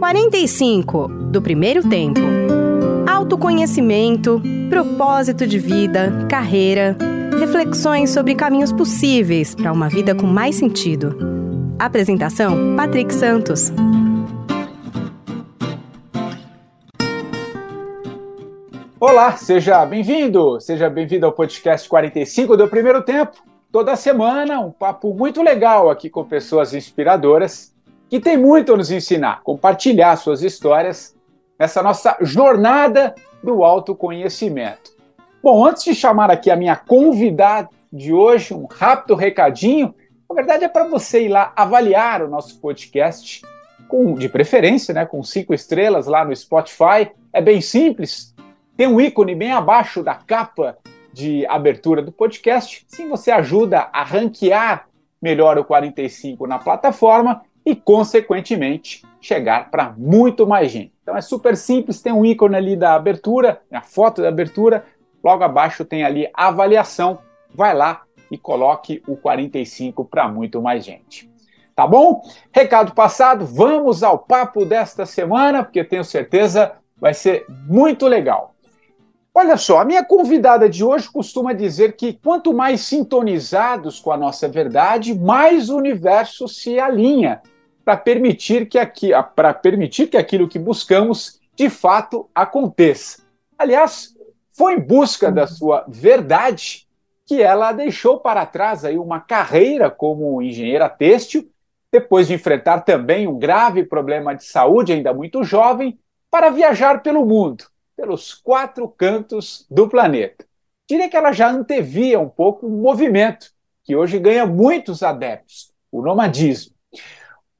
45 do primeiro tempo. Autoconhecimento, propósito de vida, carreira, reflexões sobre caminhos possíveis para uma vida com mais sentido. Apresentação: Patrick Santos. Olá, seja bem-vindo, seja bem-vindo ao podcast 45 do primeiro tempo. Toda semana, um papo muito legal aqui com pessoas inspiradoras que tem muito a nos ensinar, compartilhar suas histórias nessa nossa jornada do autoconhecimento. Bom, antes de chamar aqui a minha convidada de hoje, um rápido recadinho. Na verdade, é para você ir lá avaliar o nosso podcast, com, de preferência, né, com cinco estrelas lá no Spotify. É bem simples, tem um ícone bem abaixo da capa de abertura do podcast. Sim, você ajuda a ranquear melhor o 45 na plataforma e, consequentemente, chegar para muito mais gente. Então é super simples, tem um ícone ali da abertura, a foto da abertura, logo abaixo tem ali avaliação. Vai lá e coloque o 45 para muito mais gente. Tá bom? Recado passado, vamos ao papo desta semana, porque tenho certeza vai ser muito legal. Olha só, a minha convidada de hoje costuma dizer que quanto mais sintonizados com a nossa verdade, mais o universo se alinha para permitir que aqui, para permitir que aquilo que buscamos de fato aconteça. Aliás, foi em busca da sua verdade que ela deixou para trás aí uma carreira como engenheira têxtil, depois de enfrentar também um grave problema de saúde ainda muito jovem, para viajar pelo mundo pelos quatro cantos do planeta. Diria que ela já antevia um pouco um movimento que hoje ganha muitos adeptos, o nomadismo.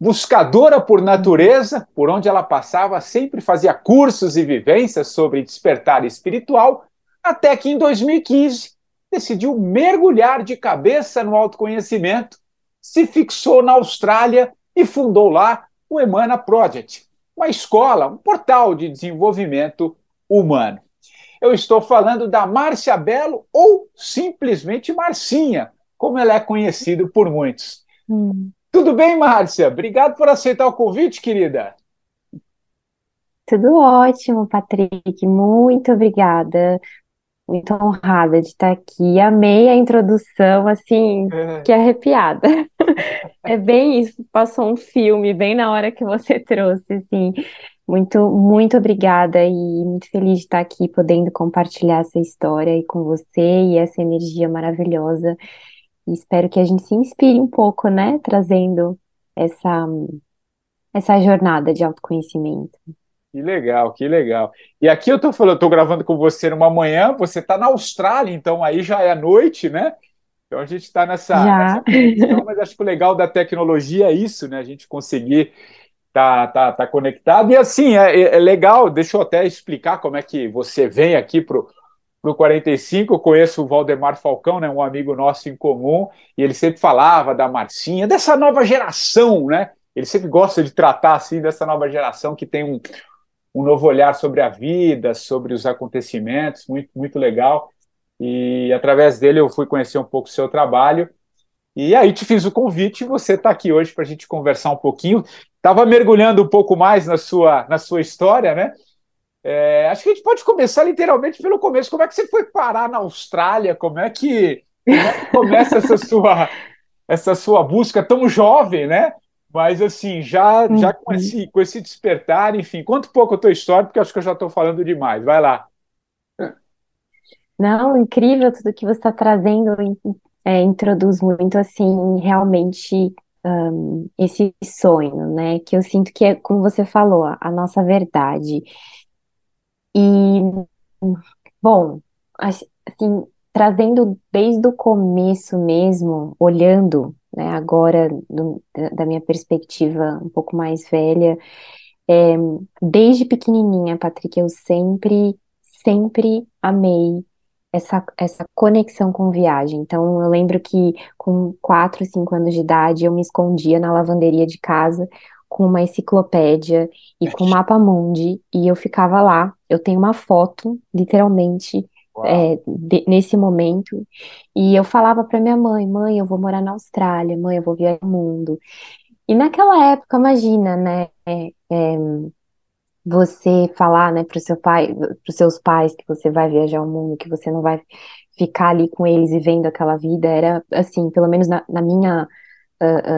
Buscadora por natureza, por onde ela passava, sempre fazia cursos e vivências sobre despertar espiritual, até que em 2015 decidiu mergulhar de cabeça no autoconhecimento, se fixou na Austrália e fundou lá o Emana Project, uma escola, um portal de desenvolvimento humano. Eu estou falando da Márcia Belo, ou simplesmente Marcinha, como ela é conhecida por muitos. Hum. Tudo bem, Márcia? Obrigado por aceitar o convite, querida. Tudo ótimo, Patrick. Muito obrigada. Muito honrada de estar aqui. Amei a introdução, assim, é. que arrepiada. É bem isso, passou um filme bem na hora que você trouxe, assim. Muito, muito obrigada e muito feliz de estar aqui podendo compartilhar essa história aí com você e essa energia maravilhosa. E espero que a gente se inspire um pouco, né, trazendo essa essa jornada de autoconhecimento. Que legal, que legal. E aqui eu tô falando, eu tô gravando com você numa manhã, você está na Austrália, então aí já é noite, né? Então a gente está nessa, nessa conexão, mas acho que o legal da tecnologia é isso, né? A gente conseguir tá, tá, tá conectado. E assim, é, é, legal, deixa eu até explicar como é que você vem aqui pro para o 45, eu conheço o Valdemar Falcão, né, um amigo nosso em comum, e ele sempre falava da Marcinha, dessa nova geração, né? Ele sempre gosta de tratar assim dessa nova geração que tem um, um novo olhar sobre a vida, sobre os acontecimentos, muito, muito legal. E através dele eu fui conhecer um pouco o seu trabalho. E aí te fiz o convite e você está aqui hoje para a gente conversar um pouquinho estava mergulhando um pouco mais na sua, na sua história, né? É, acho que a gente pode começar literalmente pelo começo. Como é que você foi parar na Austrália? Como é que, como é que começa essa sua, essa sua busca tão jovem, né? Mas assim, já, já com, uhum. esse, com esse despertar, enfim, conta um pouco a tua história, porque acho que eu já estou falando demais. Vai lá. Não, incrível tudo que você está trazendo, é, introduz muito assim, realmente um, esse sonho, né? Que eu sinto que é, como você falou, a nossa verdade. E, bom, assim, trazendo desde o começo mesmo, olhando, né, agora do, da minha perspectiva um pouco mais velha, é, desde pequenininha, Patrick, eu sempre, sempre amei essa, essa conexão com viagem. Então, eu lembro que com 4, 5 anos de idade, eu me escondia na lavanderia de casa com uma enciclopédia e com um mapa mundi, e eu ficava lá. Eu tenho uma foto, literalmente, é, de, nesse momento, e eu falava para minha mãe: mãe, eu vou morar na Austrália, mãe, eu vou viajar o mundo. E naquela época, imagina, né? É, é, você falar, né, para o seu pai, para os seus pais que você vai viajar o mundo, que você não vai ficar ali com eles e vendo aquela vida, era assim, pelo menos na, na minha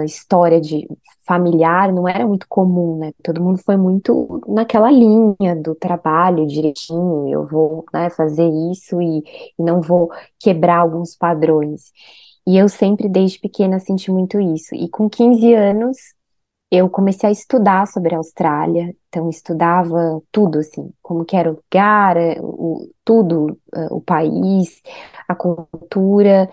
história de familiar, não era muito comum, né? Todo mundo foi muito naquela linha do trabalho direitinho, eu vou, né, fazer isso e, e não vou quebrar alguns padrões. E eu sempre, desde pequena, senti muito isso. E com 15 anos, eu comecei a estudar sobre a Austrália, então estudava tudo, assim, como que era o lugar, eh, o, tudo, uh, o país, a cultura,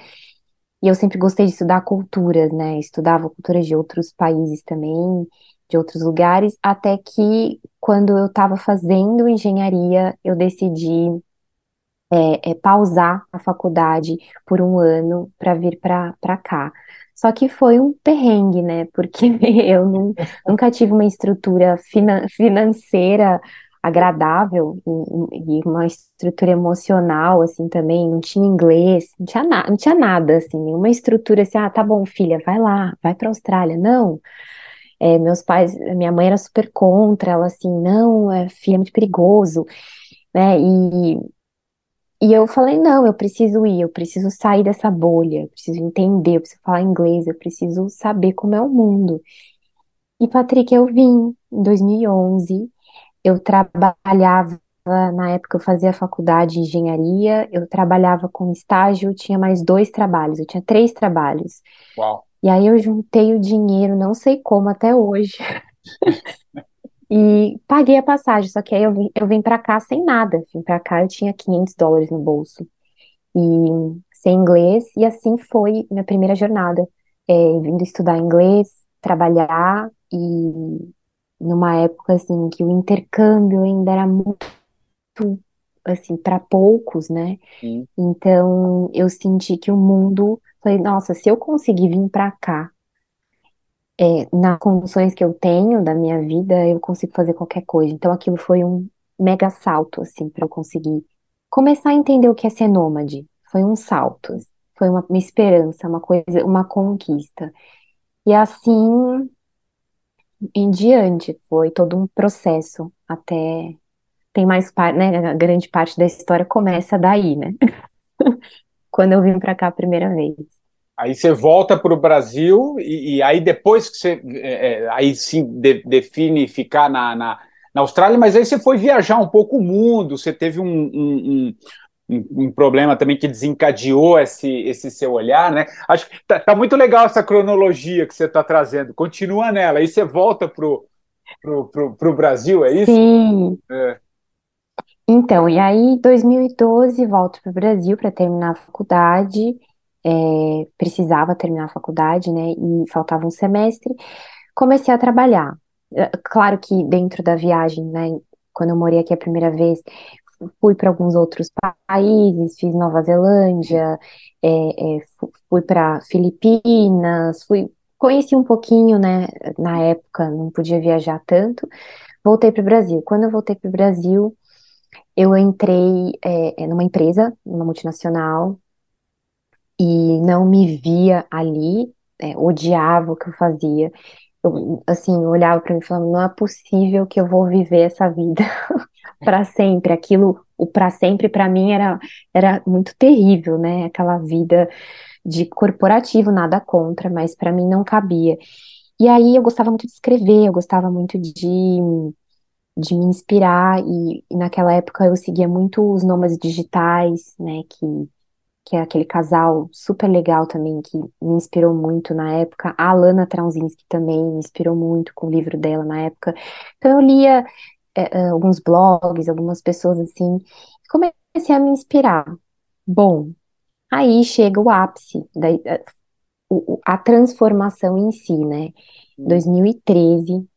e eu sempre gostei de estudar culturas, né, estudava culturas de outros países também, de outros lugares, até que quando eu estava fazendo engenharia, eu decidi é, é, pausar a faculdade por um ano para vir para cá. Só que foi um perrengue, né? Porque eu não, nunca tive uma estrutura finan financeira agradável e, e, uma estrutura emocional, assim, também. Não tinha inglês, não tinha, na, não tinha nada, assim, nenhuma estrutura assim, ah, tá bom, filha, vai lá, vai para a Austrália. Não. É, meus pais, minha mãe era super contra, ela assim, não, é, filha, é muito perigoso, né? E e eu falei, não, eu preciso ir, eu preciso sair dessa bolha, eu preciso entender, eu preciso falar inglês, eu preciso saber como é o mundo. E, Patrick, eu vim em 2011, eu trabalhava, na época eu fazia faculdade de engenharia, eu trabalhava com estágio, tinha mais dois trabalhos, eu tinha três trabalhos. Uau. E aí eu juntei o dinheiro, não sei como até hoje. E paguei a passagem, só que aí eu vim, eu vim para cá sem nada. Vim para cá, eu tinha 500 dólares no bolso. E sem inglês, e assim foi minha primeira jornada. É, vindo estudar inglês, trabalhar, e numa época assim que o intercâmbio ainda era muito assim para poucos, né? Sim. Então eu senti que o mundo, falei, nossa, se eu conseguir vir para cá é, nas condições que eu tenho da minha vida, eu consigo fazer qualquer coisa. Então aquilo foi um mega salto, assim, para eu conseguir começar a entender o que é ser nômade. Foi um salto, foi uma, uma esperança, uma coisa, uma conquista. E assim em diante, foi todo um processo até tem mais parte, né? A grande parte da história começa daí, né? Quando eu vim para cá a primeira vez. Aí você volta para o Brasil e, e, aí depois que você é, é, aí sim de, define ficar na, na, na, Austrália, mas aí você foi viajar um pouco o mundo, você teve um, um, um, um problema também que desencadeou esse, esse seu olhar, né? Acho que tá, tá muito legal essa cronologia que você está trazendo. Continua nela, aí você volta para o pro, pro, pro Brasil, é isso? Sim. É. Então, e aí, em 2012, volto para o Brasil para terminar a faculdade é, precisava terminar a faculdade, né, e faltava um semestre, comecei a trabalhar. É, claro que dentro da viagem, né, quando eu morei aqui a primeira vez, fui para alguns outros países, fiz Nova Zelândia, é, é, fui para Filipinas, fui conheci um pouquinho, né, na época não podia viajar tanto, voltei para o Brasil. Quando eu voltei para o Brasil, eu entrei é, numa empresa, numa multinacional, e não me via ali, é, odiava o que eu fazia. Eu, assim, olhava para mim e falava, não é possível que eu vou viver essa vida para sempre. Aquilo, o para sempre para mim era, era muito terrível, né? Aquela vida de corporativo, nada contra, mas para mim não cabia. E aí eu gostava muito de escrever, eu gostava muito de, de me inspirar, e, e naquela época eu seguia muito os nomes digitais, né, que que é aquele casal super legal também, que me inspirou muito na época. A Alana Traunzinski também me inspirou muito com o livro dela na época. Então eu lia é, é alguns blogs, algumas pessoas assim, comecei a me inspirar. Bom, aí chega o ápice, da, a, a transformação em si, né? Em 2013,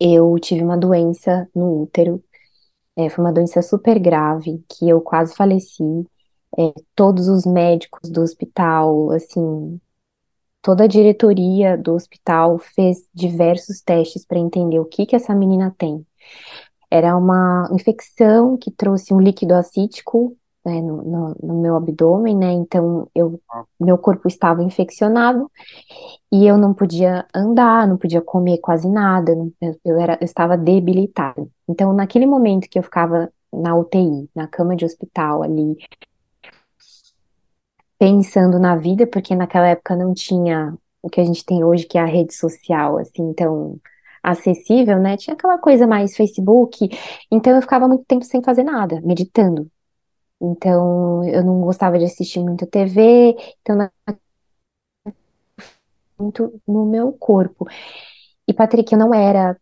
eu tive uma doença no útero, é, foi uma doença super grave, que eu quase faleci é, todos os médicos do hospital, assim, toda a diretoria do hospital fez diversos testes para entender o que que essa menina tem. Era uma infecção que trouxe um líquido acítico né, no, no, no, meu abdômen, né? Então eu, meu corpo estava infeccionado e eu não podia andar, não podia comer quase nada, eu, eu era, eu estava debilitada. Então, naquele momento que eu ficava na UTI, na cama de hospital ali, pensando na vida, porque naquela época não tinha o que a gente tem hoje, que é a rede social, assim, então acessível, né? Tinha aquela coisa mais Facebook, então eu ficava muito tempo sem fazer nada, meditando. Então eu não gostava de assistir muito TV, então muito no meu corpo. E Patrick, eu não era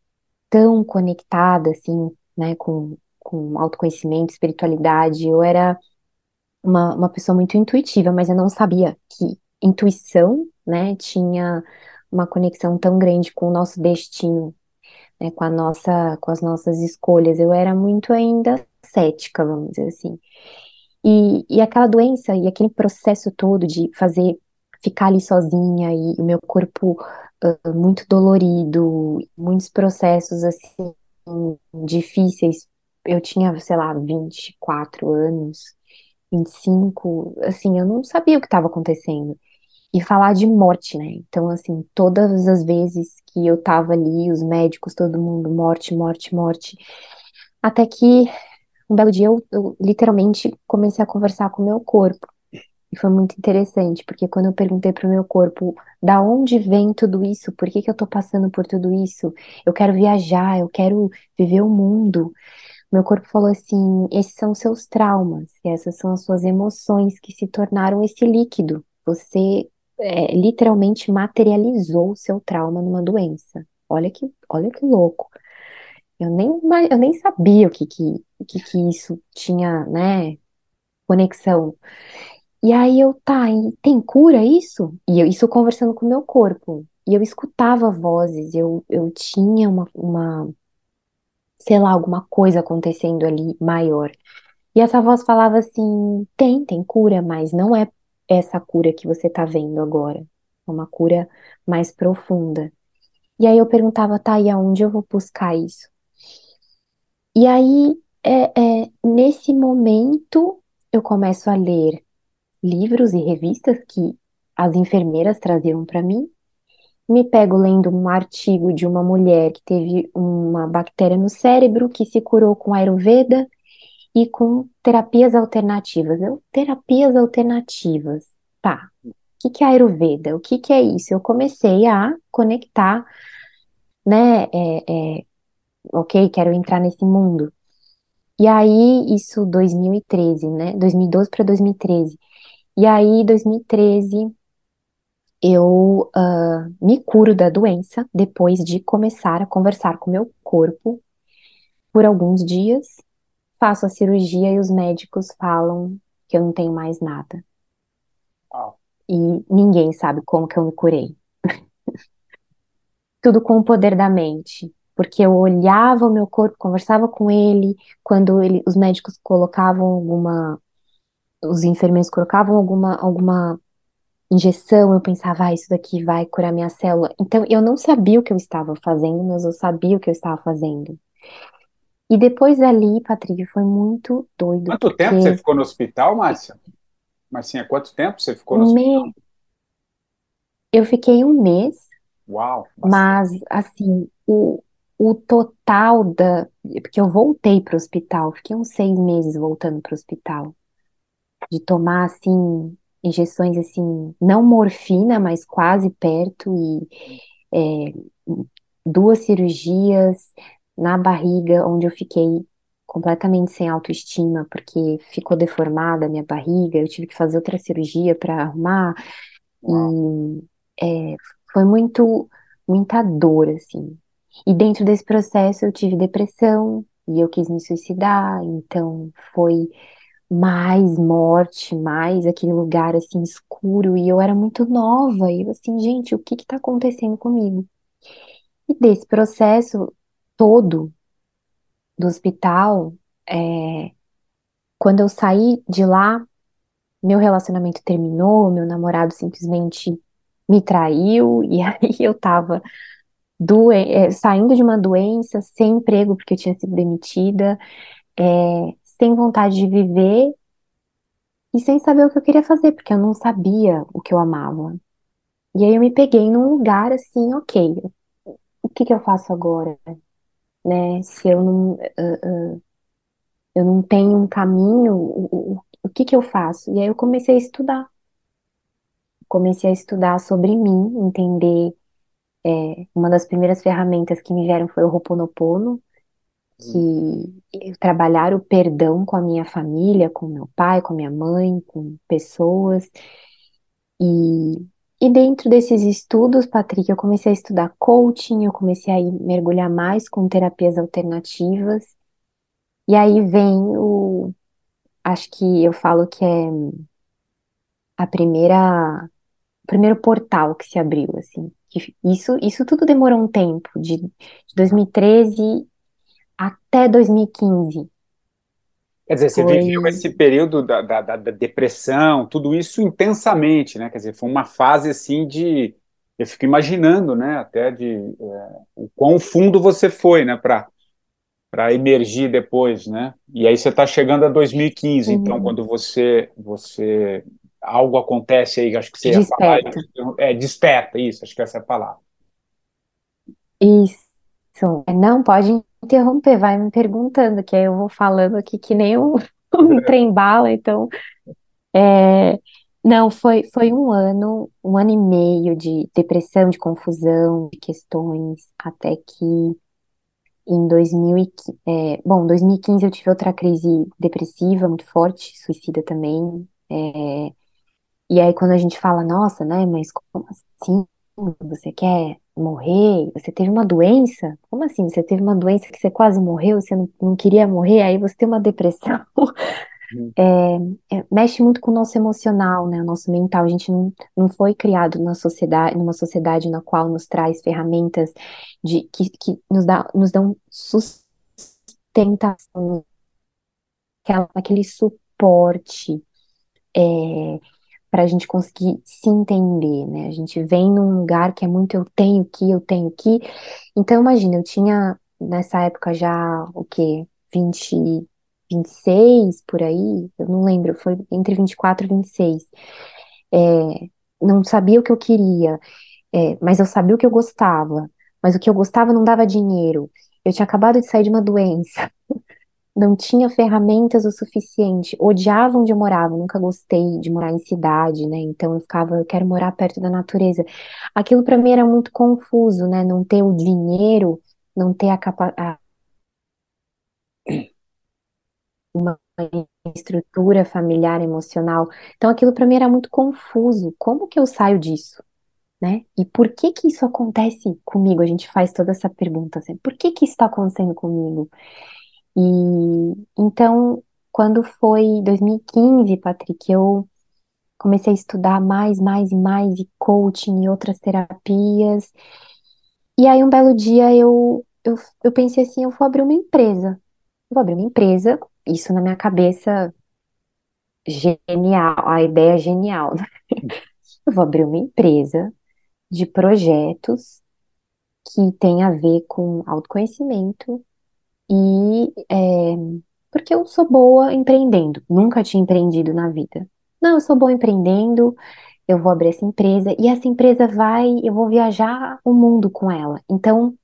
tão conectada assim, né, com, com autoconhecimento, espiritualidade, eu era uma, uma pessoa muito intuitiva, mas eu não sabia que intuição, né, tinha uma conexão tão grande com o nosso destino, né, com a nossa, com as nossas escolhas. Eu era muito ainda cética, vamos dizer assim. E, e aquela doença e aquele processo todo de fazer ficar ali sozinha e o meu corpo uh, muito dolorido, muitos processos assim difíceis. Eu tinha, sei lá, 24 anos, 25, assim, eu não sabia o que estava acontecendo. E falar de morte, né? Então, assim, todas as vezes que eu tava ali, os médicos, todo mundo, morte, morte, morte. Até que um belo dia eu, eu literalmente comecei a conversar com o meu corpo. E foi muito interessante, porque quando eu perguntei para o meu corpo, da onde vem tudo isso? Por que, que eu estou passando por tudo isso? Eu quero viajar, eu quero viver o mundo. Meu corpo falou assim: esses são seus traumas, essas são as suas emoções que se tornaram esse líquido. Você é, literalmente materializou o seu trauma numa doença. Olha que, olha que louco. Eu nem, eu nem sabia o que, que, que, que isso tinha, né, conexão. E aí eu, tá, tem cura isso? E eu, isso conversando com o meu corpo. E eu escutava vozes, eu, eu tinha uma, uma sei lá, alguma coisa acontecendo ali maior. E essa voz falava assim: tem, tem cura, mas não é essa cura que você tá vendo agora. É uma cura mais profunda. E aí eu perguntava, tá, e aonde eu vou buscar isso? E aí, é, é, nesse momento, eu começo a ler livros e revistas que as enfermeiras traziam para mim, me pego lendo um artigo de uma mulher que teve uma bactéria no cérebro que se curou com Ayurveda e com terapias alternativas. Eu, terapias alternativas, tá. O que, que é Ayurveda? O que, que é isso? Eu comecei a conectar, né? É, é, ok, quero entrar nesse mundo. E aí, isso 2013, né? 2012 para 2013. E aí, 2013, eu uh, me curo da doença depois de começar a conversar com meu corpo por alguns dias. Faço a cirurgia e os médicos falam que eu não tenho mais nada. E ninguém sabe como que eu me curei. Tudo com o poder da mente. Porque eu olhava o meu corpo, conversava com ele, quando ele, os médicos colocavam alguma. Os enfermeiros colocavam alguma, alguma injeção, eu pensava, ah, isso daqui vai curar minha célula. Então, eu não sabia o que eu estava fazendo, mas eu sabia o que eu estava fazendo. E depois dali, Patrícia, foi muito doido. Quanto porque... tempo você ficou no hospital, Márcia? Marcinha, quanto tempo você ficou no um hospital? Eu fiquei um mês. Uau! Mas, assim, o, o total da. Porque eu voltei para o hospital, fiquei uns seis meses voltando para o hospital. De tomar, assim, injeções assim, não morfina, mas quase perto, e é, duas cirurgias na barriga, onde eu fiquei completamente sem autoestima, porque ficou deformada a minha barriga, eu tive que fazer outra cirurgia para arrumar, e é, foi muito, muita dor, assim. E dentro desse processo eu tive depressão, e eu quis me suicidar, então foi mais morte, mais aquele lugar assim escuro, e eu era muito nova, e eu assim, gente, o que que tá acontecendo comigo? E desse processo todo do hospital, é, quando eu saí de lá, meu relacionamento terminou, meu namorado simplesmente me traiu, e aí eu tava é, saindo de uma doença, sem emprego, porque eu tinha sido demitida, é, sem vontade de viver e sem saber o que eu queria fazer, porque eu não sabia o que eu amava. E aí eu me peguei num lugar assim, ok, o que que eu faço agora? Né? Se eu não, uh, uh, eu não tenho um caminho, o, o, o que que eu faço? E aí eu comecei a estudar. Comecei a estudar sobre mim, entender. É, uma das primeiras ferramentas que me vieram foi o Ho'oponopono, que trabalhar o perdão com a minha família, com meu pai, com minha mãe, com pessoas. E, e dentro desses estudos, Patrick, eu comecei a estudar coaching, eu comecei a mergulhar mais com terapias alternativas. E aí vem o, acho que eu falo que é a primeira, o primeiro portal que se abriu, assim. Isso, isso tudo demorou um tempo, de, de 2013 até 2015. Quer dizer, você foi... viveu esse período da, da, da, depressão, tudo isso intensamente, né? Quer dizer, foi uma fase assim de. Eu fico imaginando, né? Até de é, o quão fundo você foi, né? Para para emergir depois, né? E aí você está chegando a 2015, Sim. então quando você você algo acontece aí, acho que você desperta. ia falar, é desperta isso, acho que essa é a palavra. Isso. Não pode interromper, vai me perguntando, que aí eu vou falando aqui que nem um, um trem bala, então. É, não, foi, foi um ano, um ano e meio de depressão, de confusão, de questões, até que em 2015, é, bom, 2015 eu tive outra crise depressiva muito forte, suicida também. É, e aí quando a gente fala, nossa, né, mas como assim? Você quer morrer? Você teve uma doença? Como assim? Você teve uma doença que você quase morreu, você não, não queria morrer, aí você tem uma depressão. Uhum. É, é, mexe muito com o nosso emocional, né? O nosso mental. A gente não, não foi criado na sociedade, numa sociedade na qual nos traz ferramentas de, que, que nos, dá, nos dão sustentação, aquele suporte. É, para a gente conseguir se entender, né? A gente vem num lugar que é muito eu tenho que, eu tenho que. Então, imagina, eu tinha nessa época já o quê? 20, 26 por aí, eu não lembro, foi entre 24 e 26. É, não sabia o que eu queria, é, mas eu sabia o que eu gostava. Mas o que eu gostava não dava dinheiro. Eu tinha acabado de sair de uma doença. não tinha ferramentas o suficiente, odiava onde eu morava, nunca gostei de morar em cidade, né? Então eu ficava, eu quero morar perto da natureza. Aquilo para mim era muito confuso, né? Não ter o dinheiro, não ter a capacidade uma estrutura familiar emocional. Então aquilo para mim era muito confuso. Como que eu saio disso? Né? E por que que isso acontece comigo? A gente faz toda essa pergunta assim, por que que isso está acontecendo comigo? E então, quando foi 2015, Patrick, eu comecei a estudar mais, mais e mais e coaching e outras terapias. E aí um belo dia eu, eu, eu pensei assim, eu vou abrir uma empresa. Vou abrir uma empresa, isso na minha cabeça genial, a ideia é genial. Né? Eu vou abrir uma empresa de projetos que tem a ver com autoconhecimento, e é, porque eu sou boa empreendendo, nunca tinha empreendido na vida. Não, eu sou boa empreendendo, eu vou abrir essa empresa e essa empresa vai, eu vou viajar o mundo com ela. Então,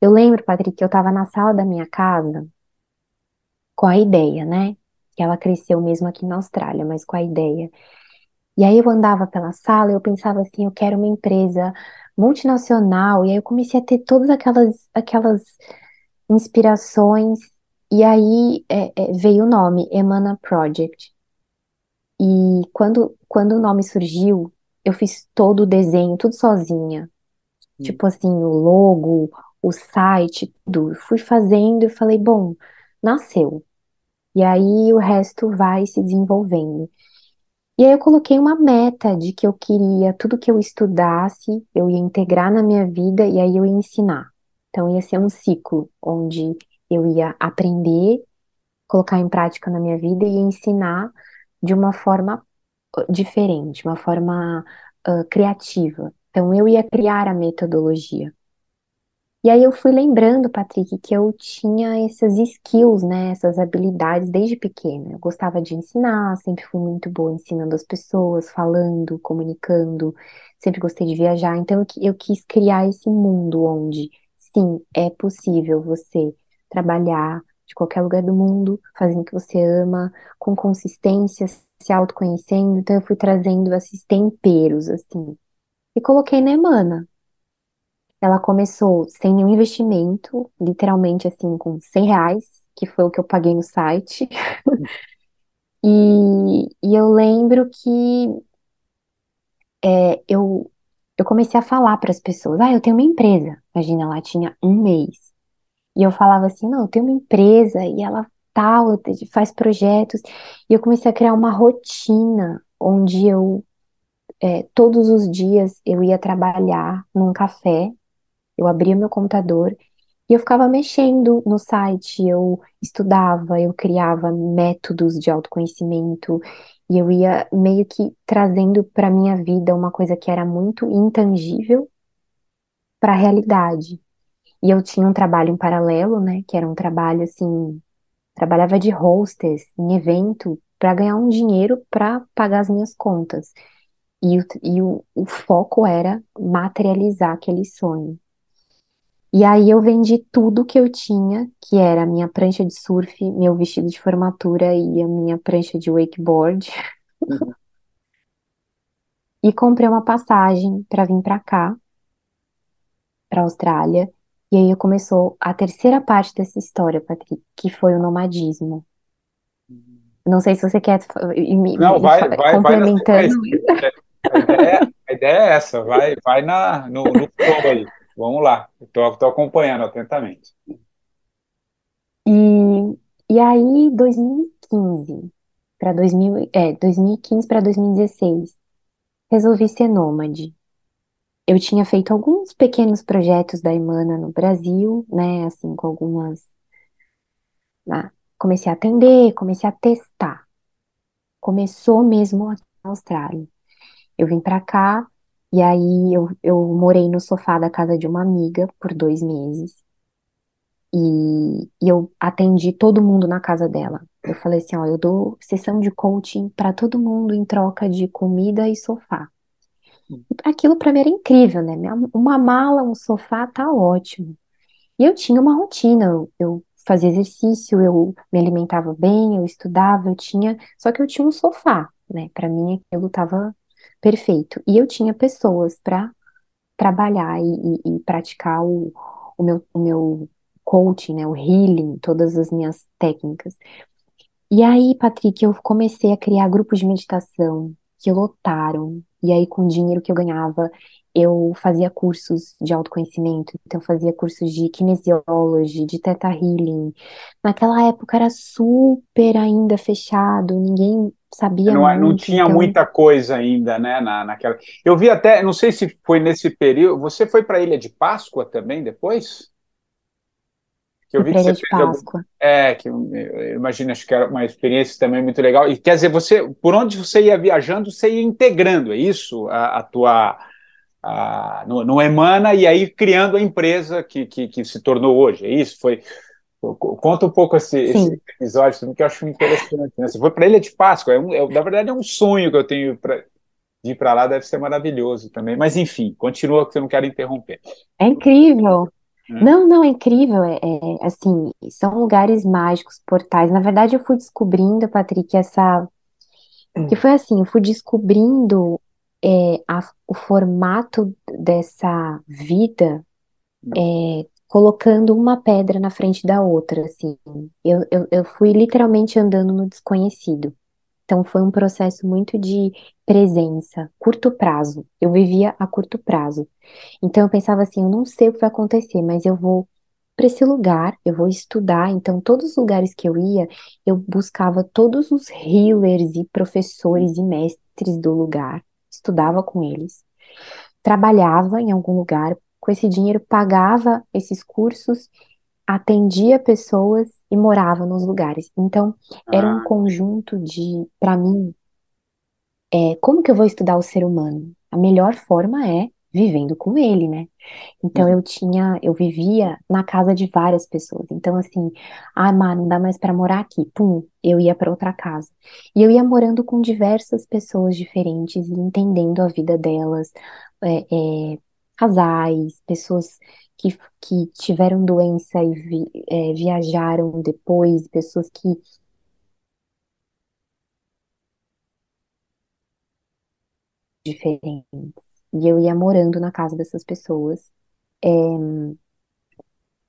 eu lembro, Patrick, que eu estava na sala da minha casa com a ideia, né? Que ela cresceu mesmo aqui na Austrália, mas com a ideia. E aí eu andava pela sala e eu pensava assim, eu quero uma empresa multinacional. E aí eu comecei a ter todas aquelas aquelas inspirações, e aí é, é, veio o nome, Emana Project. E quando, quando o nome surgiu, eu fiz todo o desenho, tudo sozinha. Hum. Tipo assim, o logo, o site, tudo. Fui fazendo e falei, bom, nasceu. E aí o resto vai se desenvolvendo. E aí eu coloquei uma meta de que eu queria tudo que eu estudasse, eu ia integrar na minha vida e aí eu ia ensinar. Então, ia ser um ciclo onde eu ia aprender, colocar em prática na minha vida e ensinar de uma forma uh, diferente, uma forma uh, criativa. Então, eu ia criar a metodologia. E aí eu fui lembrando, Patrick, que eu tinha essas skills, né, essas habilidades desde pequena. Eu gostava de ensinar, sempre fui muito boa ensinando as pessoas, falando, comunicando, sempre gostei de viajar. Então eu, eu quis criar esse mundo onde, sim, é possível você trabalhar de qualquer lugar do mundo, fazendo o que você ama, com consistência, se autoconhecendo. Então eu fui trazendo esses temperos, assim. E coloquei na Emana. Ela começou sem nenhum investimento, literalmente assim, com 100 reais, que foi o que eu paguei no site. e, e eu lembro que é, eu, eu comecei a falar para as pessoas: ah, eu tenho uma empresa. Imagina, ela tinha um mês. E eu falava assim: não, eu tenho uma empresa e ela tal, faz projetos. E eu comecei a criar uma rotina onde eu, é, todos os dias, eu ia trabalhar num café eu abria meu computador e eu ficava mexendo no site, eu estudava, eu criava métodos de autoconhecimento e eu ia meio que trazendo para minha vida uma coisa que era muito intangível para a realidade. E eu tinha um trabalho em paralelo, né, que era um trabalho assim, trabalhava de hostess em evento para ganhar um dinheiro para pagar as minhas contas. E, o, e o, o foco era materializar aquele sonho. E aí eu vendi tudo que eu tinha, que era a minha prancha de surf, meu vestido de formatura e a minha prancha de wakeboard. Uhum. e comprei uma passagem para vir para cá, para Austrália. E aí começou a terceira parte dessa história, Patrick, que foi o nomadismo. Não sei se você quer me, Não, vai, vai, complementando. Vai a, ideia, a ideia é essa, vai, vai na, no, no aí. Vamos lá, estou acompanhando atentamente. E, e aí, 2015 para 2000, é, 2015 para 2016, resolvi ser nômade. Eu tinha feito alguns pequenos projetos da Emana no Brasil, né, assim, com algumas. Ah, comecei a atender, comecei a testar. Começou mesmo aqui na Austrália. Eu vim para cá, e aí eu, eu morei no sofá da casa de uma amiga por dois meses. E, e eu atendi todo mundo na casa dela. Eu falei assim, ó, eu dou sessão de coaching para todo mundo em troca de comida e sofá. Aquilo para mim era incrível, né? Uma mala, um sofá, tá ótimo. E eu tinha uma rotina, eu, fazia exercício, eu me alimentava bem, eu estudava, eu tinha, só que eu tinha um sofá, né? Para mim aquilo tava perfeito. E eu tinha pessoas para trabalhar e, e, e praticar o, o, meu, o meu coaching, né, o healing, todas as minhas técnicas. E aí, Patrick, eu comecei a criar grupos de meditação que lotaram. E aí, com o dinheiro que eu ganhava, eu fazia cursos de autoconhecimento, então eu fazia cursos de kinesiology, de teta healing. Naquela época era super ainda fechado, ninguém sabia não, muito, não tinha então... muita coisa ainda, né, na, naquela. Eu vi até, não sei se foi nesse período. Você foi para a Ilha de Páscoa também depois? Que eu vi que você Páscoa. Algum... É, que eu, imagino, acho que era uma experiência também muito legal. E quer dizer, você, por onde você ia viajando, você ia integrando, é isso? A, a tua a, no, no, Emana e aí criando a empresa que, que, que se tornou hoje, é isso? Foi Conta um pouco esse, esse episódio que eu acho interessante. Né? Você foi para a Ilha de Páscoa, é um, é, na verdade é um sonho que eu tenho pra, de ir para lá, deve ser maravilhoso também. Mas enfim, continua que eu não quero interromper. É incrível. Hum. Não, não, é incrível. É, é, assim, são lugares mágicos, portais. Na verdade, eu fui descobrindo, Patrick, essa. Hum. Que foi assim, eu fui descobrindo é, a, o formato dessa vida hum. é, colocando uma pedra na frente da outra, assim. Eu, eu, eu fui literalmente andando no desconhecido. Então foi um processo muito de presença, curto prazo. Eu vivia a curto prazo. Então eu pensava assim, eu não sei o que vai acontecer, mas eu vou para esse lugar, eu vou estudar. Então todos os lugares que eu ia, eu buscava todos os healers e professores e mestres do lugar, estudava com eles. Trabalhava em algum lugar, com esse dinheiro pagava esses cursos, atendia pessoas e morava nos lugares. Então, era um ah. conjunto de, para mim, é, como que eu vou estudar o ser humano? A melhor forma é vivendo com ele, né? Então Uhum. eu tinha, eu vivia na casa de várias pessoas. Então assim, ah, Má, não dá mais para morar aqui. Pum, eu ia para outra casa. E eu ia morando com diversas pessoas diferentes e entendendo a vida delas, é, é, casais, pessoas que, que tiveram doença e vi- é, viajaram depois, pessoas que diferentes. E eu ia morando na casa dessas pessoas. É,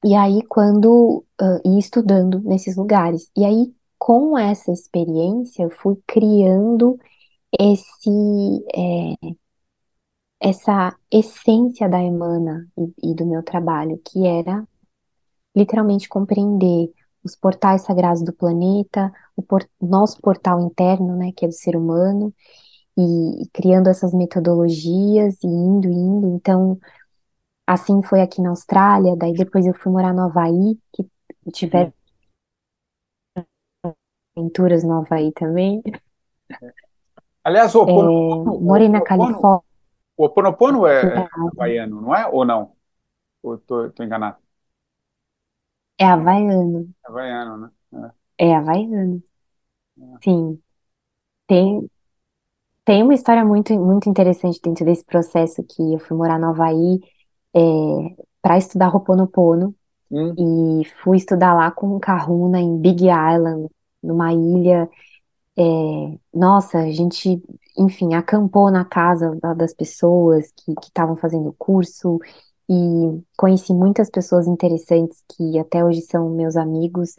E aí, quando, e estudando nesses lugares. E aí, com essa experiência, eu fui criando esse, é, essa essência da Emana e, e do meu trabalho, que era literalmente compreender os portais sagrados do planeta, o por- nosso portal interno, né, que é do ser humano, e, e criando essas metodologias e indo, indo. Então, assim foi aqui na Austrália, daí depois eu fui morar no Havaí, que tiveram aventuras no Havaí também. Aliás, o É, morei na Califórnia, o Ho'oponopono é, é havaiano, não é? Ou não? Ou tô, tô enganado? é havaiano, É havaiano, né? é havaiano, É. sim. Tem, tem uma história muito, muito interessante dentro desse processo que eu fui morar no Havaí é, para estudar Ho'oponopono Hum, e fui estudar lá com o Kahuna em Big Island, numa ilha É, nossa, a gente, enfim, acampou na casa da- das pessoas que estavam fazendo o curso e conheci muitas pessoas interessantes que até hoje são meus amigos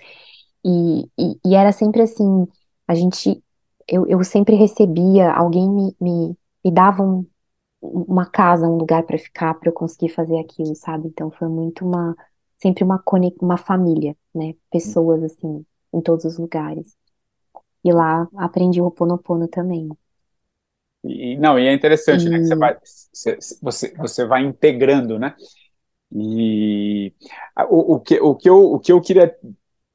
e, e, e era sempre assim, a gente, eu, eu sempre recebia, alguém me, me, me dava um- uma casa, um lugar para ficar para eu conseguir fazer aquilo, sabe? Então foi muito uma, sempre uma, uma família, né? Pessoas assim, em todos os lugares. E lá aprendi o Ho'oponopono também. E, não, e é interessante, né? que Você E vai, você, você, vai integrando, né? E o, o que, o que eu, o que eu queria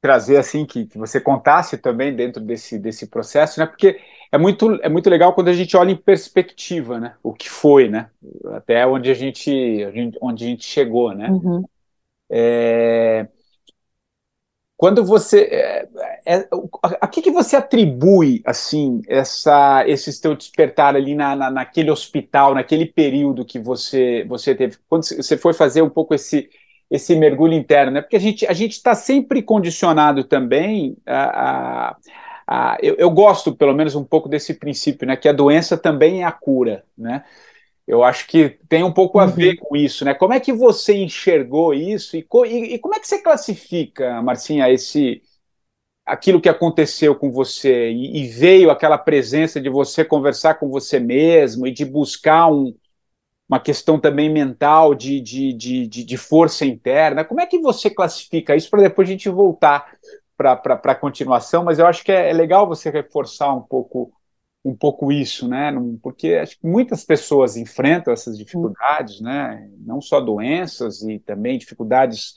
trazer, assim, que, que você contasse também dentro desse, desse processo, né? Porque é muito, é muito legal quando a gente olha em perspectiva, né? O que foi, né? Até onde a gente, a gente- onde a gente chegou, né? uhum, É, Quando você é, é, a, a que que você atribui assim essa esse teu despertar ali na, na, naquele hospital, naquele período que você você teve quando você foi fazer um pouco esse esse mergulho interno, né? Porque a gente a gente está sempre condicionado também a, a, a eu, eu gosto pelo menos um pouco desse princípio, né? Que a doença também é a cura, né? Eu acho que tem um pouco a ver uhum, com isso, né? Como é que você enxergou isso e, co- e- e como é que você classifica, Marcinha, esse aquilo que aconteceu com você e, e veio aquela presença de você conversar com você mesmo e de buscar um- uma questão também mental de, de, de, de, de força interna? Como é que você classifica isso para depois a gente voltar para a continuação? Mas eu acho que é, é legal você reforçar um pouco um pouco isso, né? Porque acho que muitas pessoas enfrentam essas dificuldades, né? Não só doenças e também dificuldades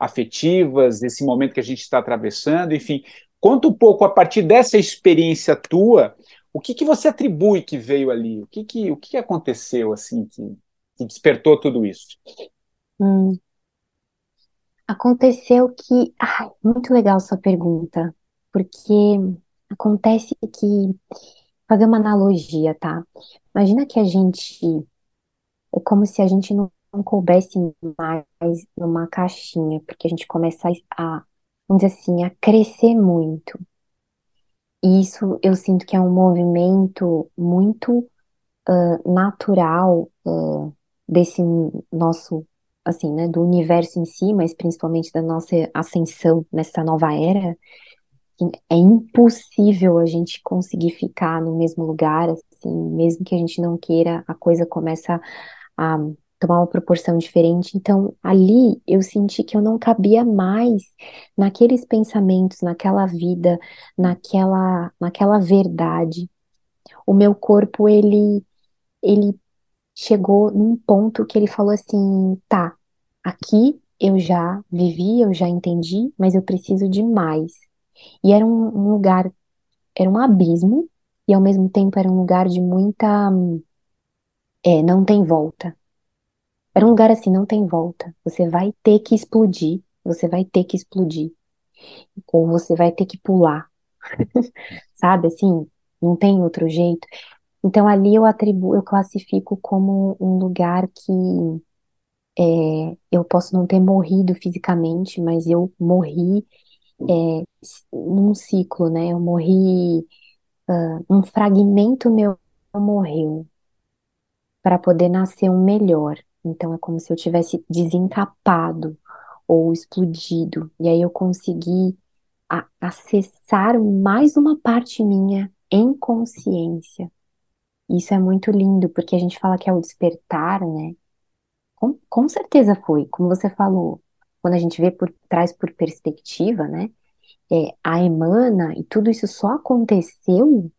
afetivas, esse momento que a gente está atravessando, enfim. Conta um pouco a partir dessa experiência tua, o que que você atribui que veio ali? O que que, o que aconteceu assim que, que despertou tudo isso? hum. Aconteceu que, ai, muito legal sua pergunta, porque acontece que, fazer uma analogia, tá? Imagina que a gente, é como se a gente não, coubesse mais numa caixinha, porque a gente começa a, vamos dizer assim, a crescer muito. E isso eu sinto que é um movimento muito ah, natural ah, desse nosso, assim, né, do universo em si, mas principalmente da nossa ascensão nessa nova era, é impossível a gente conseguir ficar no mesmo lugar, assim, mesmo que a gente não queira, a coisa começa a tomar uma proporção diferente. Então, ali eu senti que eu não cabia mais naqueles pensamentos, naquela vida, naquela, naquela verdade. O meu corpo, ele, ele chegou num ponto que ele falou assim: tá, aqui eu já vivi, eu já entendi, mas eu preciso de mais. E era um, lugar, era um abismo, e ao mesmo tempo era um lugar de muita, é, não tem volta. Era um lugar assim, não tem volta. Você vai ter que explodir, você vai ter que explodir. Ou você vai ter que pular. Sabe assim? Não tem outro jeito. Então ali eu atribuo, eu classifico como um lugar que é, eu posso não ter morrido fisicamente, mas eu morri é, num ciclo, né? Eu morri, uh, um fragmento meu morreu para poder nascer um melhor. Então é como se eu tivesse desencapado ou explodido, e aí eu consegui acessar mais uma parte minha em consciência. Isso é muito lindo, porque a gente fala que é o despertar, né? Com, com certeza foi, como você falou, quando a gente vê por trás por perspectiva, né? É, a emana e tudo isso só aconteceu,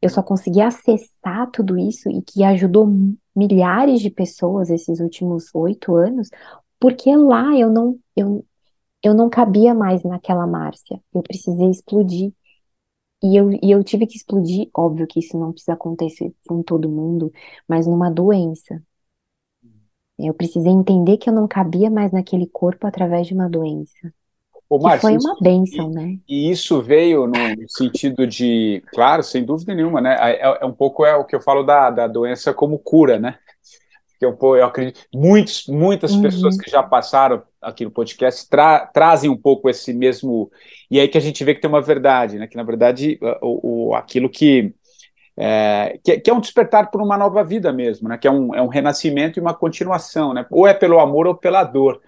eu só consegui acessar tudo isso e que ajudou milhares de pessoas esses últimos oito anos, porque lá eu não, eu, eu não cabia mais naquela Márcia, eu precisei explodir. E eu, e eu tive que explodir, óbvio que isso não precisa acontecer com todo mundo, mas numa doença. Eu precisei entender que eu não cabia mais naquele corpo através de uma doença. Ô, Márcio, foi uma bênção, né? E isso veio no sentido de, claro, sem dúvida nenhuma, né? É, é um pouco é o que eu falo da, da doença como cura, né? Que eu, eu acredito, muitos, muitas Uhum. pessoas que já passaram aqui no podcast tra- trazem um pouco esse mesmo. E aí que a gente vê que tem uma verdade, né? Que na verdade o, o- aquilo que é, que, que é um despertar por uma nova vida mesmo, né? Que é um, é um renascimento e uma continuação, né? Ou é pelo amor ou pela dor,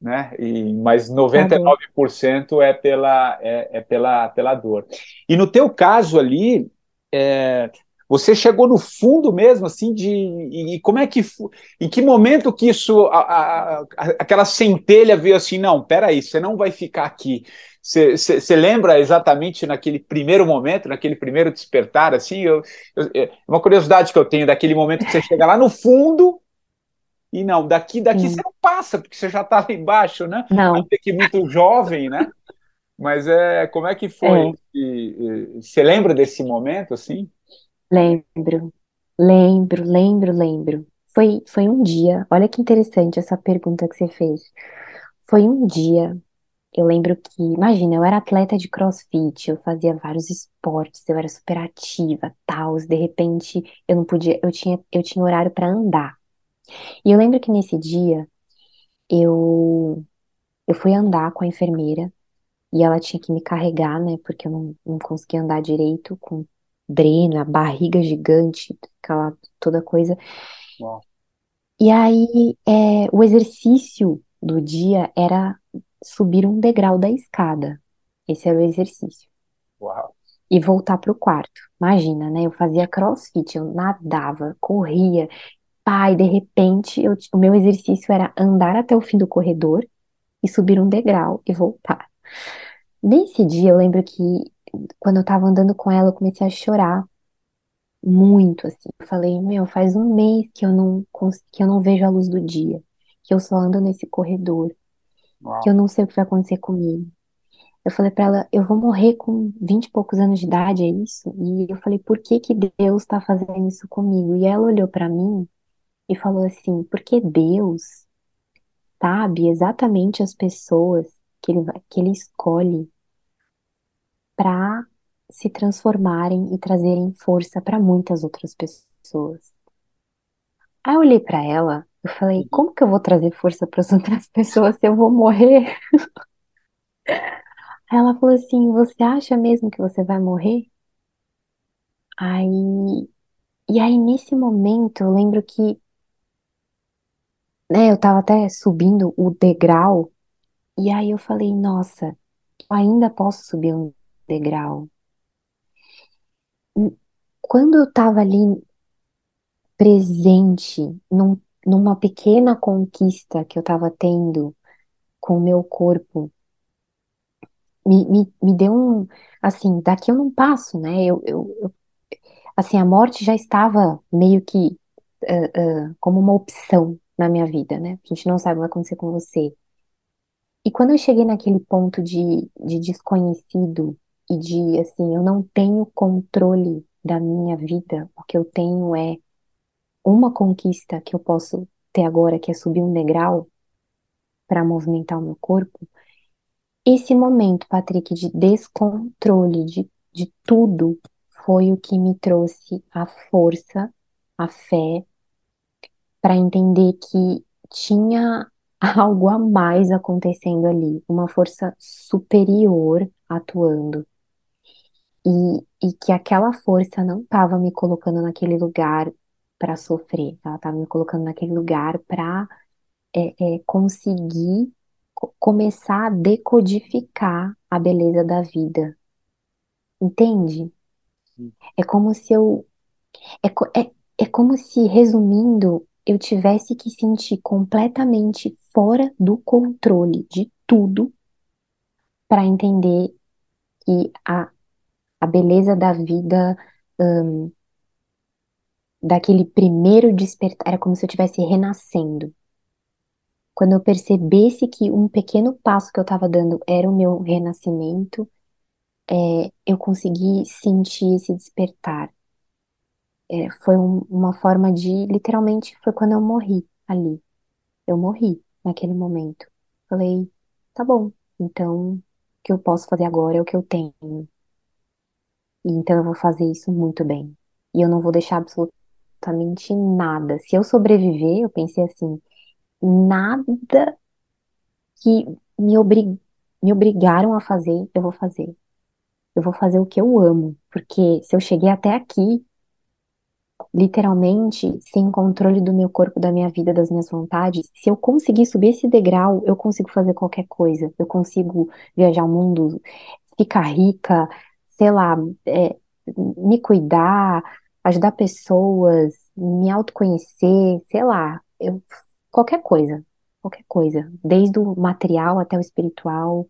né? E, mas 99% é pela, é, é pela, pela dor. E no teu caso ali, é, você chegou no fundo mesmo, assim, de e, e como é que em que momento que isso a- a- a- aquela centelha veio assim, não, peraí, você não vai ficar aqui. Você, lembra exatamente naquele primeiro momento, naquele primeiro despertar, assim, eu, eu- é uma curiosidade que eu tenho daquele momento que você chega lá no fundo e não, daqui daqui Sim. você não passa, porque você já está lá embaixo, né? Não, Até que muito jovem, né? Mas é, como é que foi? É. Você lembra desse momento, assim? lembro, lembro, lembro, lembro. Foi, foi um dia, olha que interessante essa pergunta que você fez. Foi um dia, eu lembro que, imagina, eu era atleta de CrossFit, eu fazia vários esportes, eu era super ativa, tal, de repente eu não podia, eu tinha, eu tinha horário para andar. E eu lembro que nesse dia eu eu fui andar com a enfermeira e ela tinha que me carregar, né, porque eu não, não conseguia andar direito com dreno, a barriga gigante, aquela toda coisa. Uau. E aí, é, o exercício do dia era subir um degrau da escada. Esse era o exercício. Uau. E voltar para o quarto. Imagina, né? Eu fazia crossfit, eu nadava, corria. Pai, de repente, eu- o meu exercício era andar até o fim do corredor e subir um degrau e voltar. Nesse dia, eu lembro que quando eu tava andando com ela, eu comecei a chorar muito, assim. Eu falei, meu, faz um mês que eu não, que eu não vejo a luz do dia, que eu só ando nesse corredor. Que eu não sei o que vai acontecer comigo. Eu falei pra ela, eu vou morrer com vinte e poucos anos de idade, é isso? E eu falei, por que que Deus tá fazendo isso comigo? E ela olhou pra mim e falou assim, porque Deus sabe exatamente as pessoas que ele, que ele escolhe para se transformarem e trazerem força para muitas outras pessoas. Aí eu olhei para ela, eu falei, como que eu vou trazer força para as outras pessoas se eu vou morrer? Ela falou assim, você acha mesmo que você vai morrer? Aí, e aí nesse momento eu lembro que, né, eu tava até subindo o degrau, e aí eu falei, nossa, eu ainda posso subir um degrau. Quando eu tava ali presente num- numa pequena conquista que eu tava tendo com o meu corpo, me, me, me deu um, assim, daqui eu não passo, né? Eu, eu, eu- assim, a morte já estava meio que ah, ah, como uma opção na minha vida, né? A gente não sabe o que vai acontecer com você. E quando eu cheguei naquele ponto de, de desconhecido e de, assim, eu não tenho controle da minha vida, o que eu tenho é uma conquista que eu posso até agora, que é subir um degrau para movimentar o meu corpo, esse momento, Patrick, de descontrole de, de tudo, foi o que me trouxe a força, a fé, para entender que tinha algo a mais acontecendo ali, uma força superior atuando. E, e que aquela força não estava me colocando naquele lugar para sofrer, ela estava me colocando naquele lugar para é, é, conseguir começar a decodificar a beleza da vida. Entende? É como se eu. É, é, é como se, resumindo, eu tivesse que sentir completamente fora do controle de tudo para entender que a, a beleza da vida, um, daquele primeiro despertar, era como se eu estivesse renascendo. Quando eu percebesse que um pequeno passo que eu estava dando era o meu renascimento, é, eu consegui sentir esse despertar. É, foi um, uma forma de, literalmente, foi quando eu morri ali. Eu morri naquele momento. Falei, tá bom, então o que eu posso fazer agora é o que eu tenho. Então eu vou fazer isso muito bem. E eu não vou deixar absolutamente nada. Se eu sobreviver, eu pensei assim, nada que me, obri me obrigaram a fazer, eu vou fazer. Eu vou fazer o que eu amo, porque se eu cheguei até aqui, literalmente, sem controle do meu corpo, da minha vida, das minhas vontades, se eu conseguir subir esse degrau, eu consigo fazer qualquer coisa. Eu consigo viajar o mundo, ficar rica, sei lá, é, me cuidar, ajudar pessoas, me autoconhecer, sei lá. Eu qualquer coisa, qualquer coisa, desde o material até o espiritual.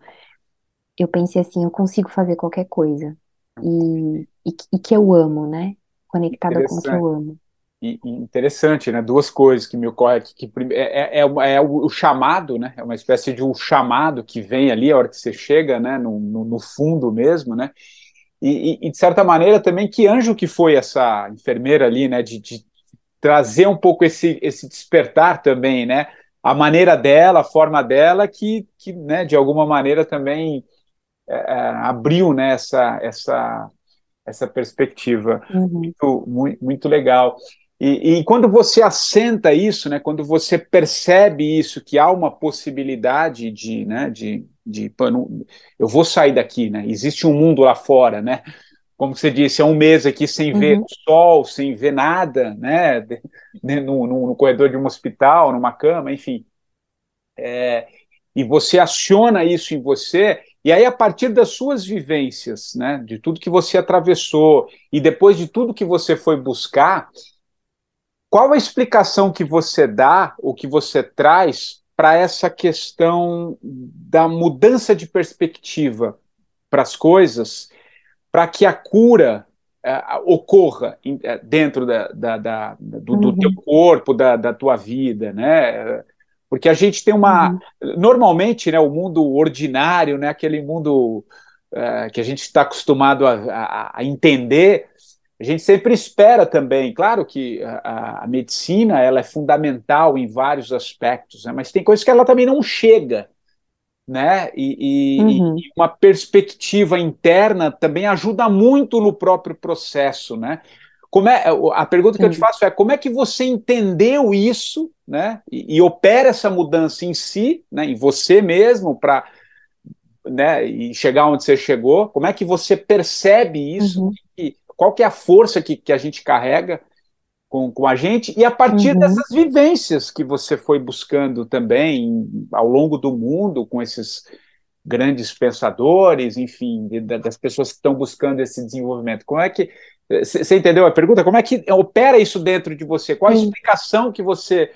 Eu pensei assim, eu consigo fazer qualquer coisa. E, e, e que eu amo, né? Conectada com o que eu amo. E, interessante, né? Duas coisas que me ocorrem aqui. Que, é, é, é, é o, chamado, né? É uma espécie de um chamado que vem ali a hora que você chega, né? No, no, no fundo mesmo, né? E, e, de certa maneira também que anjo que foi essa enfermeira ali, né? De, de trazer um pouco esse, esse despertar também, né? A maneira dela, a forma dela, que, que né, de alguma maneira também é, é abriu né, essa, essa, essa perspectiva. Uhum. Muito, muito, muito legal. E, e, quando você assenta isso, né, quando você percebe isso, que há uma possibilidade de, né, de, de eu vou sair daqui, né, existe um mundo lá fora, né, como você disse, é um mês aqui sem uhum. ver o sol, sem ver nada, né? No, no, no, corredor de um hospital, numa cama, enfim. É, e você aciona isso em você, e aí, a partir das suas vivências, né? De tudo que você atravessou, e depois de tudo que você foi buscar, qual a explicação que você dá, ou que você traz para essa questão da mudança de perspectiva para as coisas? para que a cura uh, ocorra in, uh, dentro da, da, da do, uhum. do, teu corpo, da, da, tua vida, né? Porque a gente tem uma, uhum. normalmente, né, o mundo ordinário, né, aquele mundo uh, que a gente está acostumado a, a, a, entender, a gente sempre espera também, claro que a, a, medicina ela é fundamental em vários aspectos, né, mas tem coisas que ela também não chega, né? E, e, uhum. e, uma perspectiva interna também ajuda muito no próprio processo, né? Como é, a pergunta que eu te faço é como é que você entendeu isso, né? E, e opera essa mudança em si, né? Em você mesmo para né, e chegar onde você chegou, como é que você percebe isso? Uhum. Qual que é a força que, que a gente carrega com, com a gente, e a partir uhum. dessas vivências que você foi buscando também ao longo do mundo, com esses grandes pensadores, enfim, das pessoas que estão buscando esse desenvolvimento. Como é que. Você entendeu a pergunta? Como é que opera isso dentro de você? Qual a Sim. explicação que você,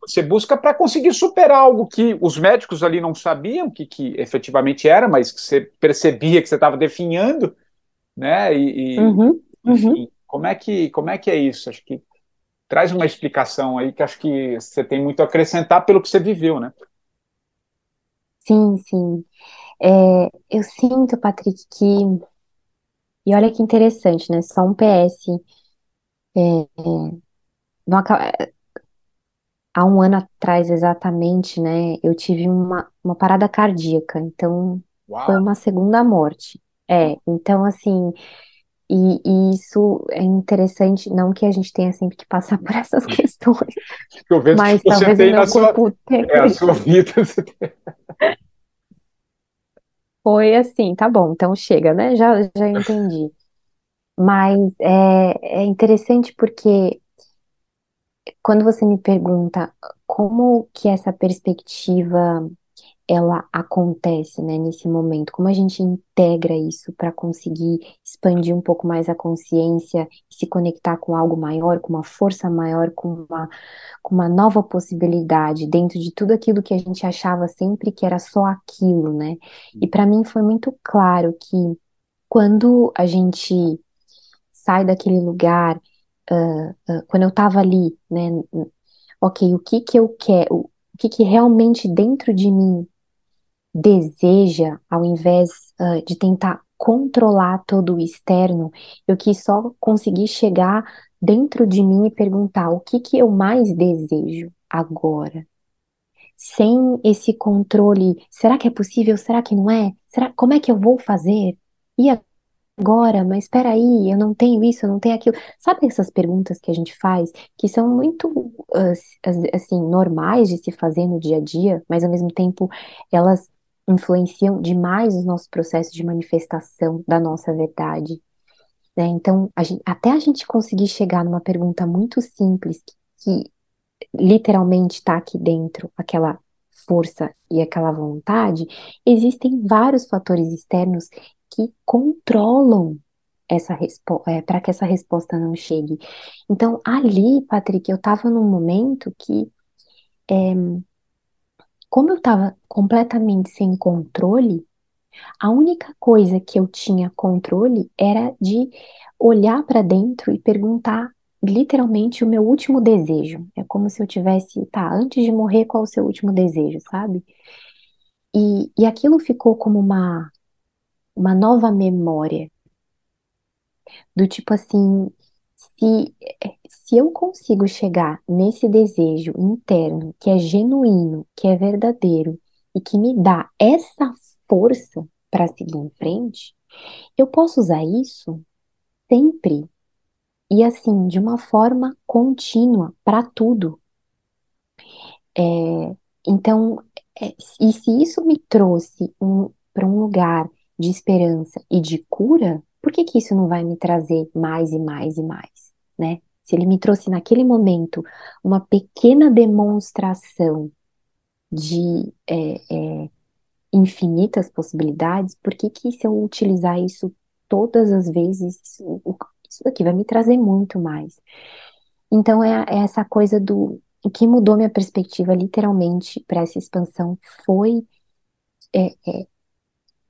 você busca para conseguir superar algo que os médicos ali não sabiam que, que efetivamente era, mas que você percebia que você estava definhando, né? E, e uhum. enfim, uhum. como é que como é que é isso? Acho que traz uma explicação aí que acho que você tem muito a acrescentar pelo que você viveu, né? Sim, sim. É, eu sinto, Patrick, que. E olha que interessante, né? Só um PS. É, não, há um ano atrás exatamente, né, eu tive uma, uma parada cardíaca, então foi Uau! uma segunda morte. É, então assim, e, e isso é interessante, não que a gente tenha sempre que passar por essas questões, que mas você talvez o tem na meu sua, corpo tenha é, a sua vida. Foi assim, tá bom, então chega, né? Já, já entendi. Mas é, é interessante porque quando você me pergunta como que essa perspectiva ela acontece, né, nesse momento, como a gente integra isso para conseguir expandir um pouco mais a consciência, se conectar com algo maior, com uma força maior, com uma, com uma nova possibilidade dentro de tudo aquilo que a gente achava sempre que era só aquilo, né? E para mim foi muito claro que quando a gente sai daquele lugar, ah, ah, quando eu estava ali, né, ok, o que que eu quero, o que que realmente dentro de mim deseja, ao invés, ah, de tentar controlar todo o externo, eu quis só conseguir chegar dentro de mim e perguntar o que que eu mais desejo agora. Sem esse controle, será que é possível? Será que não é? Será, como é que eu vou fazer? E agora? Mas espera aí, eu não tenho isso, eu não tenho aquilo. Sabe essas perguntas que a gente faz, que são muito, as- assim, normais de se fazer no dia a dia, mas ao mesmo tempo elas influenciam demais os nossos processos de manifestação da nossa verdade, né? Então, a gente- até a gente conseguir chegar numa pergunta muito simples, que, que literalmente está aqui dentro, aquela força e aquela vontade, existem vários fatores externos que controlam essa para que essa resposta não chegue. Então, ali, Patrick, eu estava num momento que, é, como eu estava completamente sem controle, a única coisa que eu tinha controle era de olhar para dentro e perguntar literalmente o meu último desejo. É como se eu tivesse, tá, antes de morrer, qual o seu último desejo, sabe? E, e aquilo ficou como uma, uma nova memória, do tipo assim, se, se eu consigo chegar nesse desejo interno, que é genuíno, que é verdadeiro, e que me dá essa força para seguir em frente, eu posso usar isso sempre e assim, de uma forma contínua para tudo. É, então, é, e se isso me trouxe um, para um lugar de esperança e de cura, por que que isso não vai me trazer mais e mais e mais, né? Se ele me trouxe naquele momento uma pequena demonstração de é, é, infinitas possibilidades, por que que se eu utilizar isso todas as vezes, isso, isso daqui vai me trazer muito mais? Então é, é essa coisa do o que mudou minha perspectiva literalmente para essa expansão foi é, é,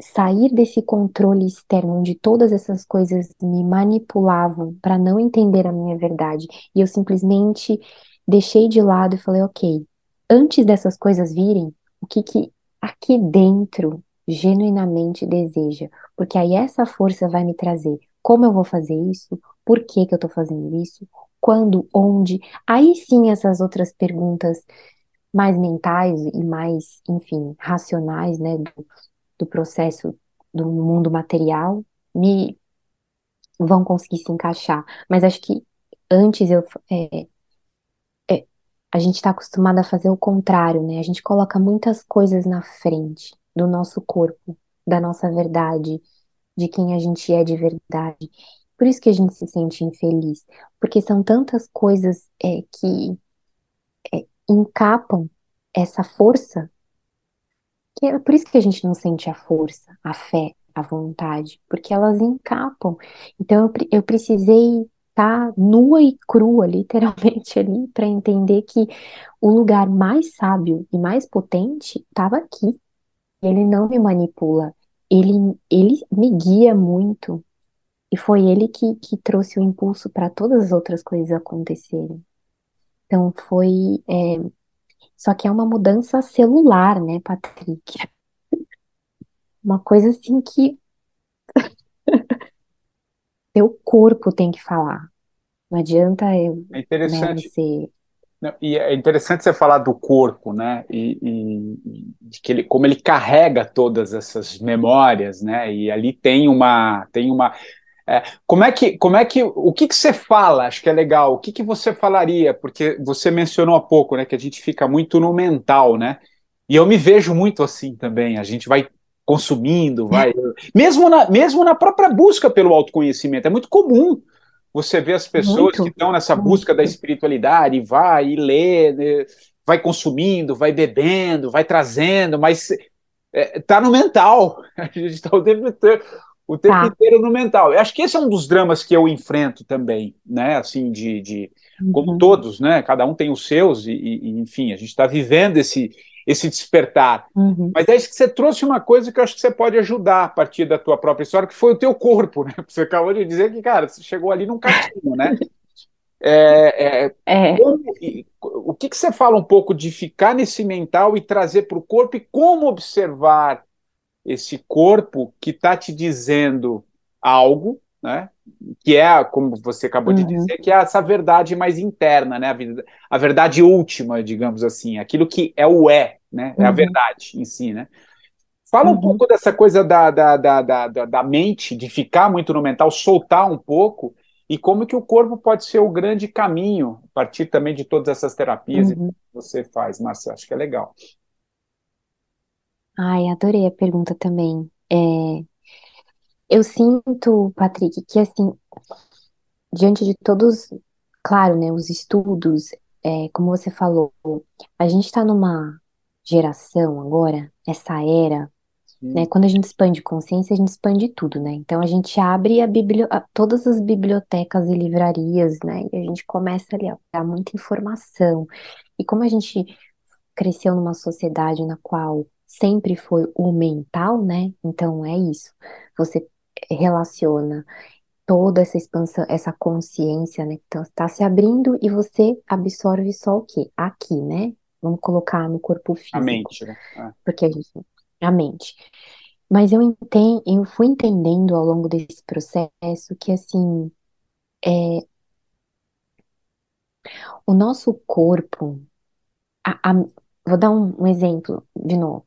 sair desse controle externo, onde todas essas coisas me manipulavam para não entender a minha verdade. E eu simplesmente deixei de lado e falei, ok, antes dessas coisas virem, o que que aqui dentro genuinamente deseja? Porque aí essa força vai me trazer como eu vou fazer isso, por que que eu estou fazendo isso, quando, onde. Aí sim essas outras perguntas mais mentais e mais, enfim, racionais, né, do, do processo do mundo material, me vão conseguir se encaixar. Mas acho que antes eu, é, é, a gente está acostumado a fazer o contrário, né? A gente coloca muitas coisas na frente do nosso corpo, da nossa verdade, de quem a gente é de verdade. Por isso que a gente se sente infeliz, porque são tantas coisas é, que é, encapam essa força Que é por isso que a gente não sente a força, a fé, a vontade, porque elas encapam. Então eu, eu precisei estar nua e crua, literalmente ali, para entender que o lugar mais sábio e mais potente estava aqui. Ele não me manipula, ele, ele me guia muito. E foi ele que, que trouxe o impulso para todas as outras coisas acontecerem. Então foi. é, só que é uma mudança celular, né, Patrick? Uma coisa assim que teu corpo tem que falar. Não adianta eu, É né, interessante. você. E é interessante você falar do corpo, né? E, e, de que ele, como ele carrega todas essas memórias, né? E ali tem uma, tem uma. É, como é que, como é que, o que que você fala? Acho que é legal. O que que você falaria? Porque você mencionou há pouco, né? Que a gente fica muito no mental, né? E eu me vejo muito assim também. A gente vai consumindo, vai. Mesmo na, mesmo na própria busca pelo autoconhecimento, é muito comum você vê as pessoas muito, que estão nessa busca da espiritualidade, vai e lê, né, vai consumindo, vai bebendo, vai trazendo, mas está é, tá no mental. A gente está o tempo inteiro, o tempo tá. inteiro no mental. Eu acho que esse é um dos dramas que eu enfrento também, né? Assim, de, de como uhum. todos, né? Cada um tem os seus, e, e enfim, a gente está vivendo esse, esse despertar. Uhum. Mas é isso que você trouxe uma coisa que eu acho que você pode ajudar a partir da tua própria história, que foi o teu corpo, né? Você acabou de dizer que, cara, você chegou ali num cantinho, né? É, é, é. Como, o que, que você fala um pouco de ficar nesse mental e trazer para o corpo e como observar esse corpo que está te dizendo algo, né? Que é, como você acabou uhum. de dizer, que é essa verdade mais interna, né? A, a verdade última, digamos assim, aquilo que é o é, né? É a uhum. verdade em si, né? Fala um uhum. pouco dessa coisa da, da, da, da, da mente, de ficar muito no mental, soltar um pouco, e como que o corpo pode ser o grande caminho, a partir também de todas essas terapias uhum. que você faz, Márcia, acho que é legal. Ai, adorei a pergunta também. É, eu sinto, Patrick, que assim, diante de todos, claro, né, os estudos, é, como você falou, a gente está numa geração agora, essa era, né? Quando a gente expande consciência, a gente expande tudo, né? Então a gente abre a biblio... todas as bibliotecas e livrarias, né? E a gente começa ali a dar muita informação. E como a gente cresceu numa sociedade na qual sempre foi o mental, né? Então é isso. Você relaciona toda essa expansão, essa consciência, né? Então está se abrindo e você absorve só o quê? Aqui, né? Vamos colocar no corpo físico. A mente, né? Ah. Porque a gente. A mente. Mas eu entendo, eu fui entendendo ao longo desse processo que assim é, o nosso corpo. A, a, vou dar um, um, exemplo de novo.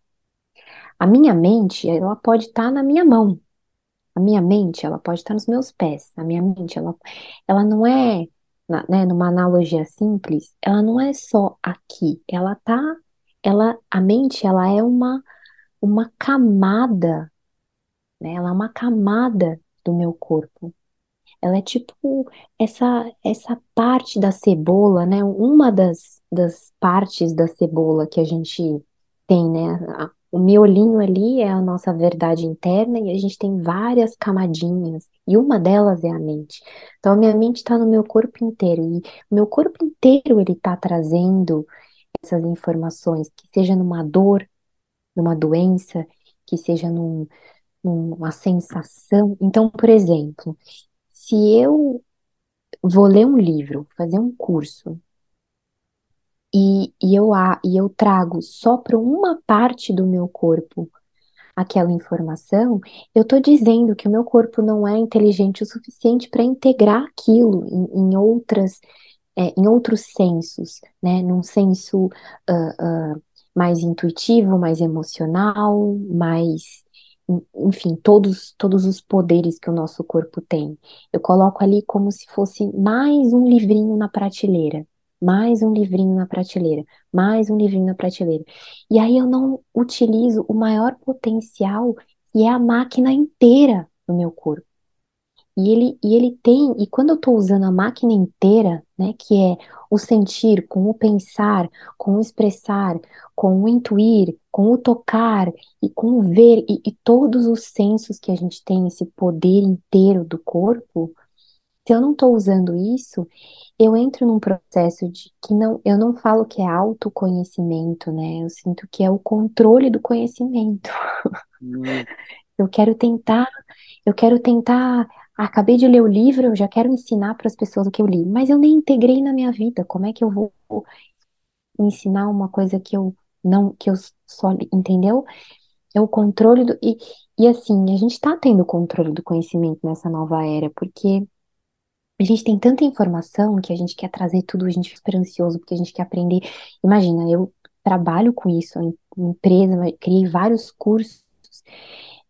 A minha mente, ela pode estar tá na minha mão. A minha mente, ela pode estar tá nos meus pés. A minha mente, ela, ela não é né, numa analogia simples, ela não é só aqui, ela tá, ela, a mente, ela é uma, uma camada, né, ela é uma camada do meu corpo. Ela é tipo essa, essa parte da cebola, né, uma das, das partes da cebola que a gente tem, né, o miolinho ali é a nossa verdade interna e a gente tem várias camadinhas, e uma delas é a mente. Então, a minha mente está no meu corpo inteiro, e o meu corpo inteiro ele está trazendo essas informações, que seja numa dor, numa doença, que seja num, numa sensação. Então, por exemplo, se eu vou ler um livro, fazer um curso, e, e, eu, e eu trago só para uma parte do meu corpo aquela informação, eu estou dizendo que o meu corpo não é inteligente o suficiente para integrar aquilo em, em outras, é, em outros sensos, né? Num senso uh, uh, mais intuitivo, mais emocional, mais enfim, todos, todos os poderes que o nosso corpo tem. Eu coloco ali como se fosse mais um livrinho na prateleira mais um livrinho na prateleira, mais um livrinho na prateleira. E aí eu não utilizo o maior potencial, que é a máquina inteira do meu corpo. E ele, e ele tem, e quando eu estou usando a máquina inteira, né, que é o sentir, com o pensar, com o expressar, com o intuir, com o tocar e com o ver, e, e todos os sensos que a gente tem, esse poder inteiro do corpo, se eu não estou usando isso, eu entro num processo de que não, eu não falo que é autoconhecimento, né? Eu sinto que é o controle do conhecimento. Hum. Eu quero tentar, eu quero tentar. Acabei de ler o livro, eu já quero ensinar para as pessoas o que eu li, mas eu nem integrei na minha vida. Como é que eu vou ensinar uma coisa que eu não, que eu só, entendeu? É o controle do. E, e assim, a gente está tendo controle do conhecimento nessa nova era, porque a gente tem tanta informação que a gente quer trazer tudo, a gente fica esperançoso porque a gente quer aprender. Imagina, eu trabalho com isso, em empresa, criei vários cursos,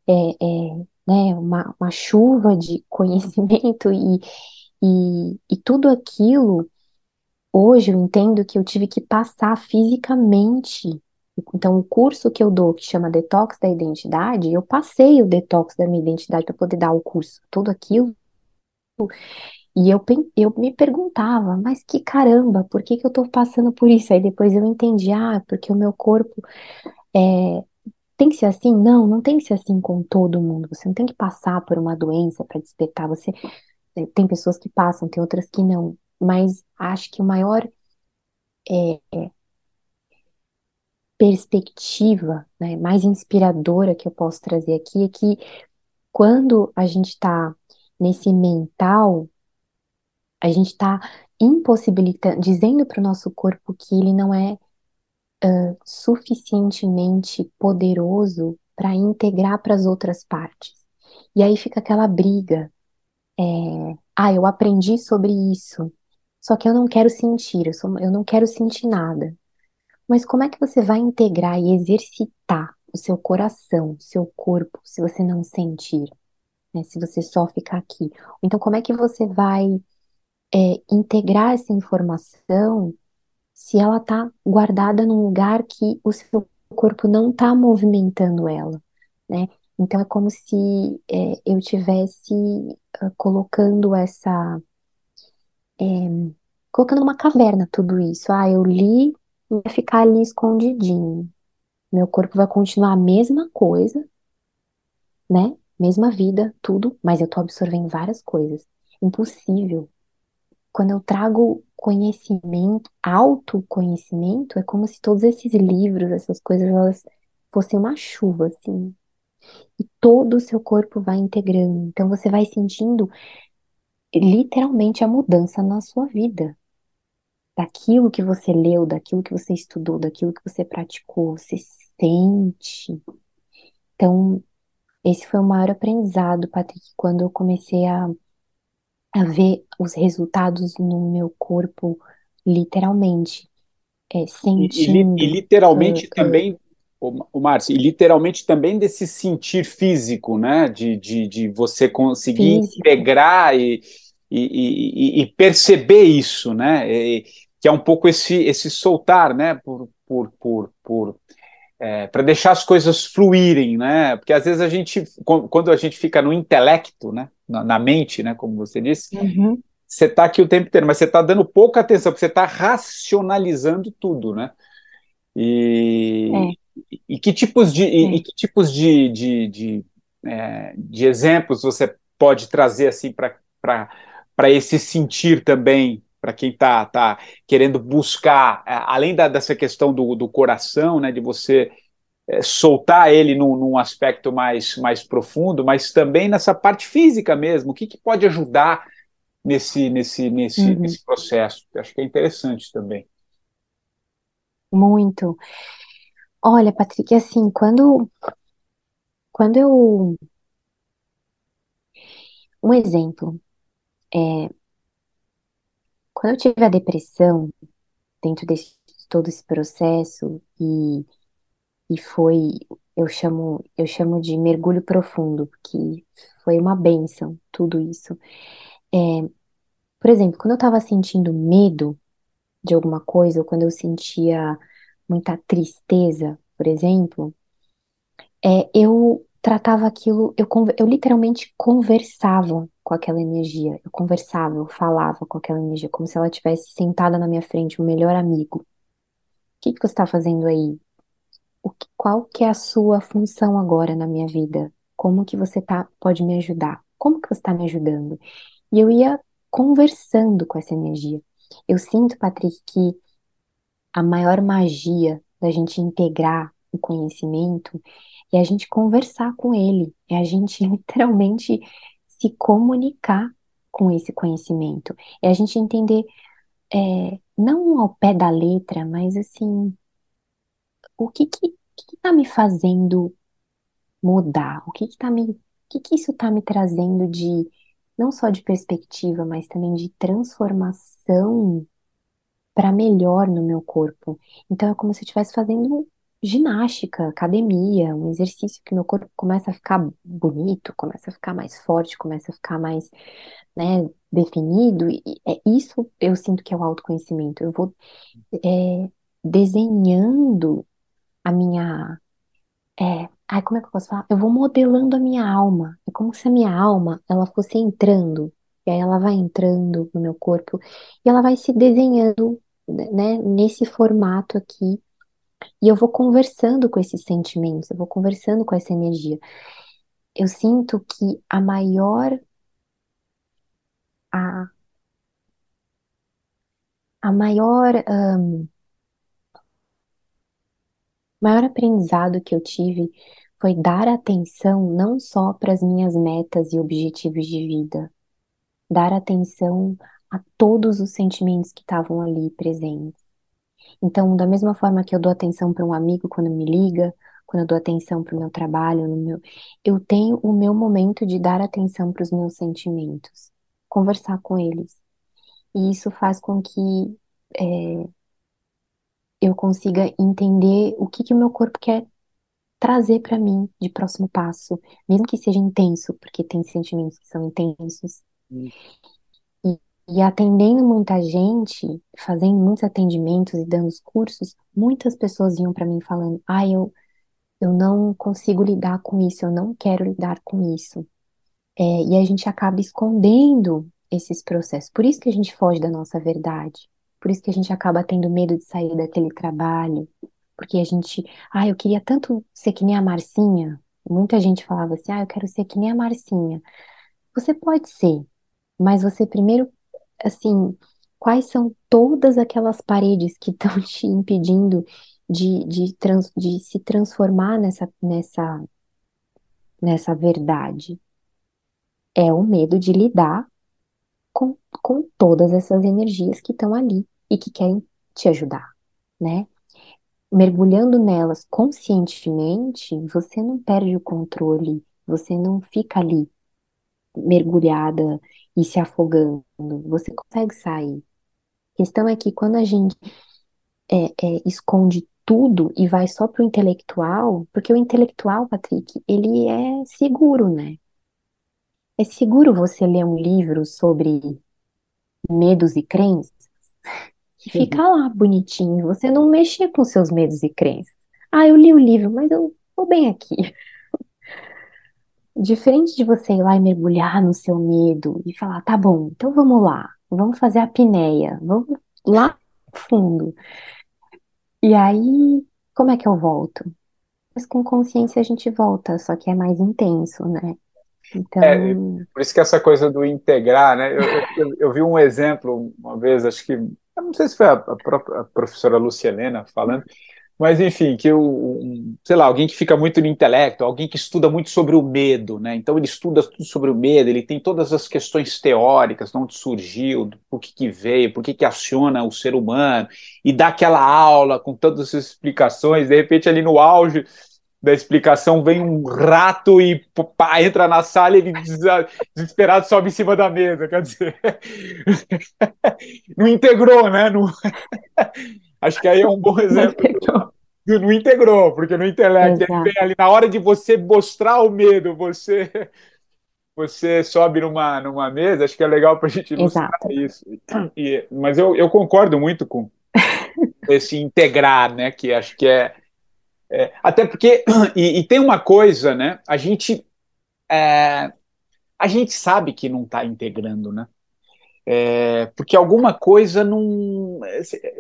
é, é, né, uma, uma chuva de conhecimento e, e, e tudo aquilo, hoje eu entendo que eu tive que passar fisicamente. Então, o curso que eu dou, que chama Detox da Identidade, eu passei o detox da minha identidade para poder dar o curso. Tudo aquilo e eu, eu me perguntava, mas que caramba, por que que eu tô passando por isso? Aí depois eu entendi, ah, porque o meu corpo é, tem que ser assim? Não, não tem que ser assim com todo mundo. Você não tem que passar por uma doença para despertar. Você é, tem pessoas que passam, tem outras que não. Mas acho que o maior é, perspectiva, né, mais inspiradora que eu posso trazer aqui é que quando a gente está nesse mental a gente está impossibilitando, dizendo para o nosso corpo que ele não é uh, suficientemente poderoso para integrar para as outras partes. E aí fica aquela briga. É, ah, eu aprendi sobre isso, só que eu não quero sentir, eu, sou, eu não quero sentir nada. Mas como é que você vai integrar e exercitar o seu coração, o seu corpo, se você não sentir? Né, se você só ficar aqui. Então, como é que você vai é, integrar essa informação se ela está guardada num lugar que o seu corpo não está movimentando ela, né? Então é como se é, eu tivesse uh, colocando essa, é, colocando numa caverna tudo isso. Ah, eu li, vai ficar ali escondidinho. Meu corpo vai continuar a mesma coisa, né? Mesma vida, tudo, mas eu tô absorvendo várias coisas. Impossível quando eu trago conhecimento, autoconhecimento, é como se todos esses livros, essas coisas, elas fossem uma chuva, assim. E todo o seu corpo vai integrando. Então você vai sentindo literalmente a mudança na sua vida. Daquilo que você leu, daquilo que você estudou, daquilo que você praticou, você sente. Então, esse foi o maior aprendizado, Patrick, quando eu comecei a a ver os resultados no meu corpo, literalmente, é, sentindo. E, e, e literalmente uh, também, uh, o Márcio, e literalmente também desse sentir físico, né? De, de, de você conseguir físico. integrar e, e, e, perceber isso, né? que é um pouco esse, esse soltar, né? Por, por, por, por é, para deixar as coisas fluírem, né? Porque às vezes a gente, quando a gente fica no intelecto, né? Na, na mente, né, como você disse, uhum. você está aqui o tempo inteiro, mas você está dando pouca atenção, porque você está racionalizando tudo, né? E, é. e, que tipos de, é. e, que tipos de, de, de, é, de exemplos você pode trazer assim para esse sentir também para quem está tá querendo buscar, é, além da, dessa questão do, do coração, né, de você soltar ele num, num, aspecto mais, mais profundo, mas também nessa parte física mesmo. O que, que pode ajudar nesse, nesse, nesse, uhum. nesse processo? Eu acho que é interessante também. Muito. Olha, Patrick, assim, quando, quando eu. Um exemplo. É, quando eu tive a depressão, dentro de todo esse processo, e e foi, eu chamo, eu chamo de mergulho profundo, porque foi uma benção tudo isso. É, por exemplo, quando eu estava sentindo medo de alguma coisa, ou quando eu sentia muita tristeza, por exemplo, é, eu tratava aquilo, eu, eu literalmente conversava com aquela energia, eu conversava, eu falava com aquela energia, como se ela estivesse sentada na minha frente, o melhor amigo. O que, que você está fazendo aí? Qual que é a sua função agora na minha vida? Como que você tá, pode me ajudar? Como que você está me ajudando? E eu ia conversando com essa energia. Eu sinto, Patrick, que a maior magia da gente integrar o conhecimento é a gente conversar com ele, é a gente literalmente se comunicar com esse conhecimento, é a gente entender, é, não ao pé da letra, mas assim, o que que, que, tá me fazendo mudar? O que que tá me, o que que isso tá me trazendo de, não só de perspectiva, mas também de transformação para melhor no meu corpo. Então é como se eu estivesse fazendo ginástica, academia, um exercício que meu corpo começa a ficar bonito, começa a ficar mais forte, começa a ficar mais, né, definido. E é isso eu sinto que é o autoconhecimento. Eu vou é, desenhando a minha é, ai, como é que eu posso falar? Eu vou modelando a minha alma. É como se a minha alma, ela fosse entrando. E aí ela vai entrando no meu corpo e ela vai se desenhando, né, nesse formato aqui. E eu vou conversando com esses sentimentos, eu vou conversando com essa energia. Eu sinto que a maior a, a maior um, maior aprendizado que eu tive foi dar atenção não só para as minhas metas e objetivos de vida, dar atenção a todos os sentimentos que estavam ali presentes. Então, da mesma forma que eu dou atenção para um amigo quando me liga, quando eu dou atenção para o meu trabalho, no meu, eu tenho o meu momento de dar atenção para os meus sentimentos, conversar com eles. E isso faz com que é, eu consiga entender o que, que o meu corpo quer trazer para mim de próximo passo, mesmo que seja intenso, porque tem sentimentos que são intensos. E, e atendendo muita gente, fazendo muitos atendimentos e dando os cursos, muitas pessoas iam para mim falando: "Ah, eu eu não consigo lidar com isso, eu não quero lidar com isso". É, e a gente acaba escondendo esses processos. Por isso que a gente foge da nossa verdade. Por isso que a gente acaba tendo medo de sair daquele trabalho, porque a gente, ah, eu queria tanto ser que nem a Marcinha. Muita gente falava assim, ah, eu quero ser que nem a Marcinha. Você pode ser, mas você primeiro, assim, quais são todas aquelas paredes que estão te impedindo de, de, trans, de se transformar nessa, nessa, nessa verdade? É o medo de lidar com, com todas essas energias que estão ali e que querem te ajudar, né? Mergulhando nelas conscientemente, você não perde o controle, você não fica ali mergulhada e se afogando, você consegue sair. A questão é que quando a gente é, é, esconde tudo e vai só para o intelectual, porque o intelectual, Patrick, ele é seguro, né? É seguro você ler um livro sobre medos e crenças que fica lá bonitinho. Você não mexer com seus medos e crenças. Ah, eu li o livro, mas eu tô bem aqui. Diferente de você ir lá e mergulhar no seu medo e falar, tá bom, então vamos lá, vamos fazer a apneia, vamos lá fundo. E aí, como é que eu volto? Mas com consciência a gente volta, só que é mais intenso, né? Então... É, por isso que essa coisa do integrar, né? Eu, eu, eu vi um exemplo uma vez, acho que eu não sei se foi a, própria a professora Lúcia Helena falando, mas enfim, que o, um, sei lá, alguém que fica muito no intelecto, alguém que estuda muito sobre o medo, né? Então ele estuda tudo sobre o medo, ele tem todas as questões teóricas, de onde surgiu, por que, que veio, por que, que aciona o ser humano, e dá aquela aula com todas essas explicações, de repente ali no auge da explicação vem um rato e pá, entra na sala e ele desesperado sobe em cima da mesa. Quer dizer, não integrou, né? Não... Acho que aí é um bom exemplo. Não, não integrou, porque no intelecto ali na hora de você mostrar o medo, você você sobe numa, numa mesa, acho que é legal para a gente ilustrar Exato. isso. E, mas eu, eu concordo muito com esse integrar, né? Que acho que é é, até porque, e, e, tem uma coisa, né? A gente, é, a gente sabe que não está integrando, né? É, porque alguma coisa não.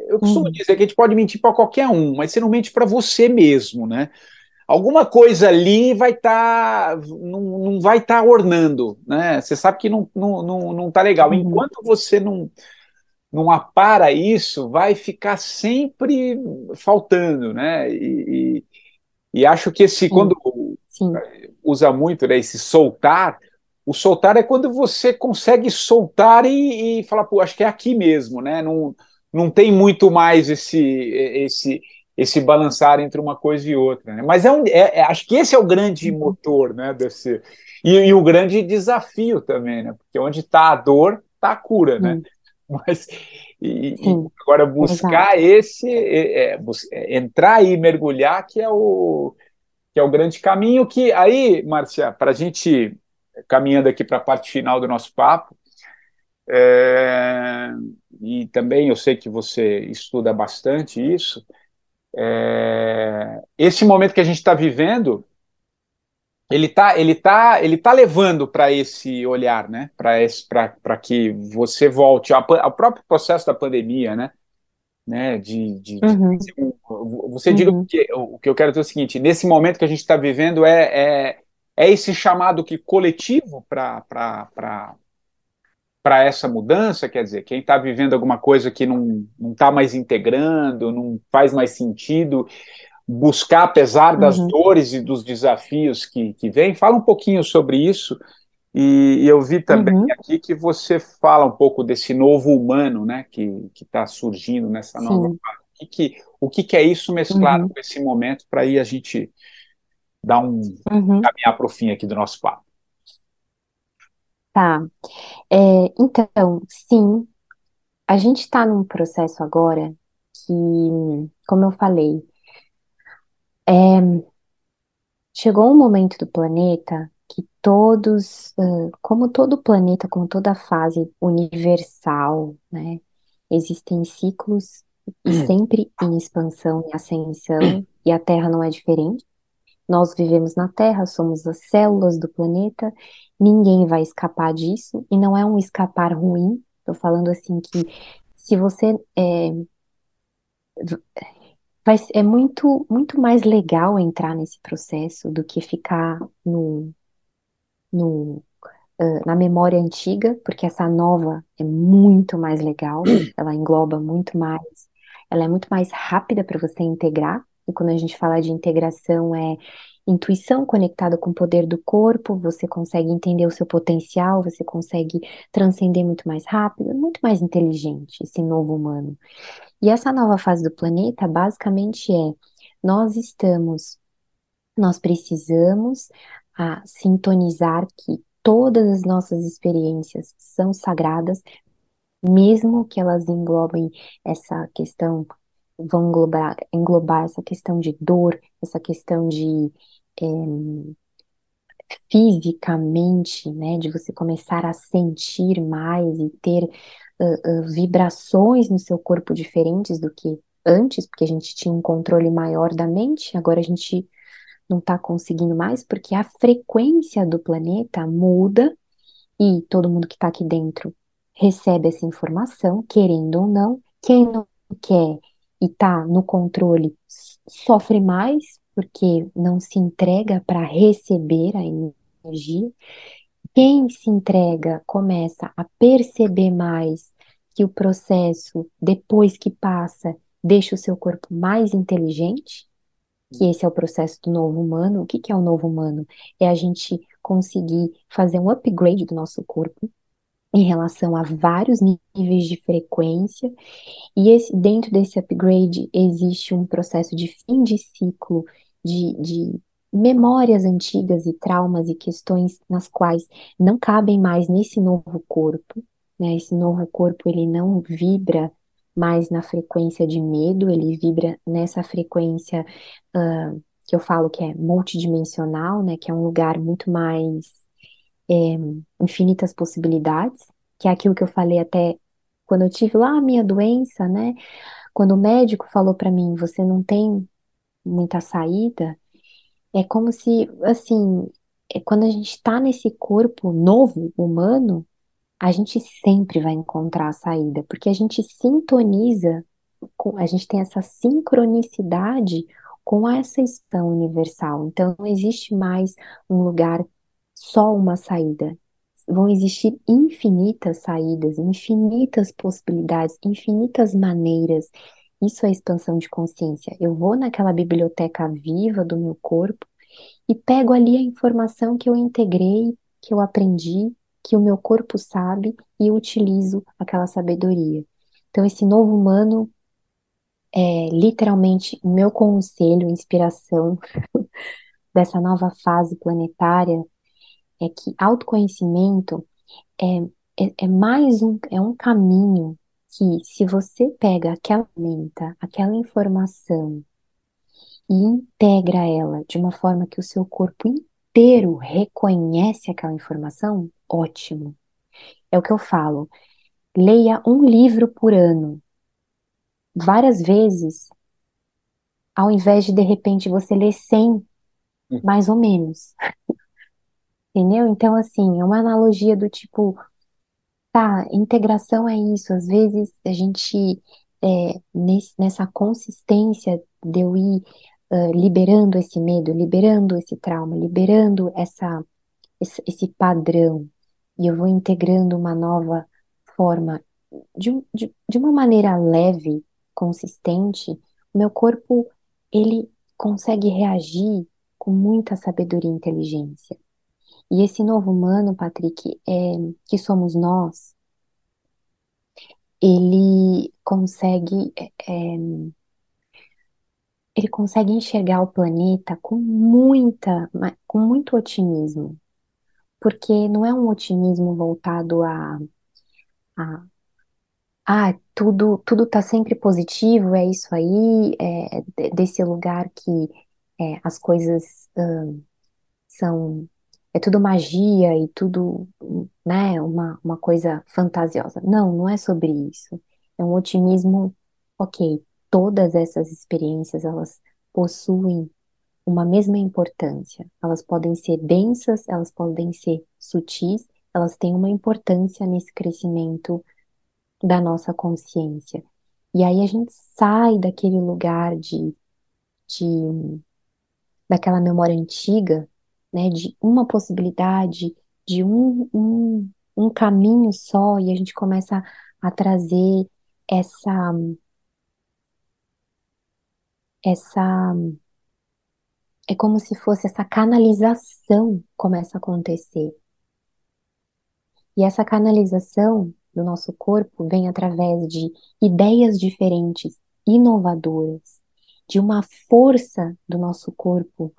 Eu costumo hum. dizer que a gente pode mentir para qualquer um, mas você não mente para você mesmo, né? Alguma coisa ali vai estar. Tá, não, não vai estar tá ornando, né? Você sabe que não, não, não, não tá legal. Uhum. Enquanto você não não apara isso, vai ficar sempre faltando, né? E, e, e acho que esse, Sim. quando Sim. usa muito né, esse soltar, o soltar é quando você consegue soltar e, e falar, pô, acho que é aqui mesmo, né? Não, não tem muito mais esse, esse, esse balançar entre uma coisa e outra. Né? Mas é, um, é, é acho que esse é o grande uhum. motor né, desse. E, e, o grande desafio também, né? Porque onde está a dor, está a cura, né? Mas e, e agora buscar Exato. esse, é, é, entrar e mergulhar, que é o que é o grande caminho. Que aí, Márcia, para a gente caminhando aqui para a parte final do nosso papo, é, e também eu sei que você estuda bastante isso. É, esse momento que a gente está vivendo, ele está ele tá, ele tá levando para esse olhar, né? Para que você volte ao, ao, próprio processo da pandemia, né? né? De, de, uhum. de você uhum. diga o que eu quero dizer é o seguinte: nesse momento que a gente está vivendo é, é, é esse chamado que coletivo para para essa mudança, quer dizer, quem está vivendo alguma coisa que não está mais integrando, não faz mais sentido, buscar, apesar das uhum. dores e dos desafios que, que vem, fala um pouquinho sobre isso. E, e eu vi também uhum. aqui que você fala um pouco desse novo humano, né, que está surgindo nessa Sim. nova fase. O que, o que, que é isso mesclado uhum. com esse momento para aí a gente dar um uhum. caminhar para o fim aqui do nosso papo? Tá. É, então, sim, a gente está num processo agora que, como eu falei, é, chegou um momento do planeta que todos, como todo planeta, como toda fase universal, né, existem ciclos e hum. sempre em expansão e ascensão, e a Terra não é diferente. Nós vivemos na Terra, somos as células do planeta, ninguém vai escapar disso, e não é um escapar ruim, estou falando assim que se você é, vai, é muito, muito mais legal entrar nesse processo do que ficar no, no, na memória antiga, porque essa nova é muito mais legal, ela engloba muito mais, ela é muito mais rápida para você integrar, e quando a gente fala de integração, é intuição conectada com o poder do corpo, você consegue entender o seu potencial, você consegue transcender muito mais rápido, muito mais inteligente, esse novo humano. E essa nova fase do planeta, basicamente, é: nós estamos, nós precisamos a, ah, sintonizar que todas as nossas experiências são sagradas, mesmo que elas englobem essa questão vão englobar, englobar essa questão de dor, essa questão de é, fisicamente, né, de você começar a sentir mais e ter uh, uh, vibrações no seu corpo diferentes do que antes, porque a gente tinha um controle maior da mente, agora a gente não está conseguindo mais, porque a frequência do planeta muda e todo mundo que está aqui dentro recebe essa informação, querendo ou não. Quem não quer e está no controle sofre mais porque não se entrega para receber a energia. Quem se entrega começa a perceber mais que o processo, depois que passa, deixa o seu corpo mais inteligente, que esse é o processo do novo humano. O que, que é o novo humano? É a gente conseguir fazer um upgrade do nosso corpo em relação a vários níveis de frequência, e esse, dentro desse upgrade existe um processo de fim de ciclo de, de memórias antigas e traumas e questões nas quais não cabem mais nesse novo corpo, né? Esse novo corpo ele não vibra mais na frequência de medo, ele vibra nessa frequência uh, que eu falo que é multidimensional, né? Que é um lugar muito mais é, infinitas possibilidades, que é aquilo que eu falei até quando eu tive lá a minha doença, né? Quando o médico falou para mim, você não tem muita saída, é como se, assim, é quando a gente está nesse corpo novo, humano, a gente sempre vai encontrar a saída, porque a gente sintoniza, com, a gente tem essa sincronicidade com essa expansão universal. Então, não existe mais um lugar só uma saída. Vão existir infinitas saídas, infinitas possibilidades, infinitas maneiras. Isso é expansão de consciência. Eu vou naquela biblioteca viva do meu corpo e pego ali a informação que eu integrei, que eu aprendi, que o meu corpo sabe e utilizo aquela sabedoria. Então, esse novo humano é, literalmente, meu conselho, inspiração dessa nova fase planetária é que autoconhecimento é, é, é mais um, é um caminho que, se você pega aquela menta, aquela informação e integra ela de uma forma que o seu corpo inteiro reconhece aquela informação, ótimo. É o que eu falo. Leia um livro por ano. Várias vezes, ao invés de de repente você ler 100, hum. mais ou menos. Entendeu? Então, assim, é uma analogia do tipo, tá, integração é isso. Às vezes a gente, é, nesse, nessa consistência de eu ir uh, liberando esse medo, liberando esse trauma, liberando essa, esse, esse padrão, e eu vou integrando uma nova forma de, de, de uma maneira leve, consistente, o meu corpo, ele consegue reagir com muita sabedoria e inteligência. E esse novo humano, Patrick, é, que somos nós, ele consegue é, é ele consegue enxergar o planeta com muita, com muito otimismo, porque não é um otimismo voltado a, a tudo tudo está sempre positivo, é isso aí, é desse lugar que é, as coisas são é tudo magia e tudo, né, uma, uma coisa fantasiosa. Não, não é sobre isso. É um otimismo, ok, todas essas experiências, elas possuem uma mesma importância. Elas podem ser densas, elas podem ser sutis, elas têm uma importância nesse crescimento da nossa consciência. E aí a gente sai daquele lugar de, de daquela memória antiga, né, de uma possibilidade, de um, um, um caminho só, e a gente começa a trazer essa essa é como se fosse essa canalização começa a acontecer. E essa canalização do nosso corpo vem através de ideias diferentes, inovadoras, de uma força do nosso corpo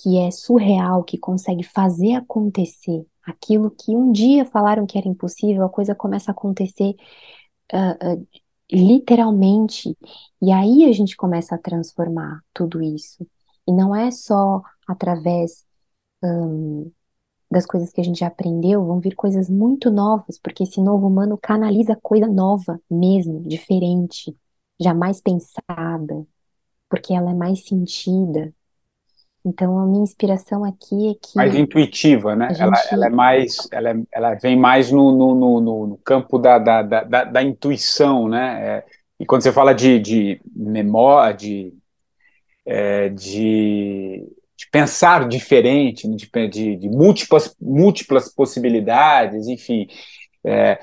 que é surreal, que consegue fazer acontecer aquilo que um dia falaram que era impossível, a coisa começa a acontecer uh, uh, literalmente, e aí a gente começa a transformar tudo isso. E não é só através um, das coisas que a gente já aprendeu, vão vir coisas muito novas, porque esse novo humano canaliza coisa nova mesmo, diferente, jamais pensada, porque ela é mais sentida. Então a minha inspiração aqui é que mais intuitiva, né? Gente... Ela, ela, é mais, ela, é, ela vem mais no, no, no, no campo da, da, da, da, intuição, né? É, e quando você fala de, de memória, de, é, de, de, pensar diferente, de, de, de, múltiplas, múltiplas possibilidades, enfim, é,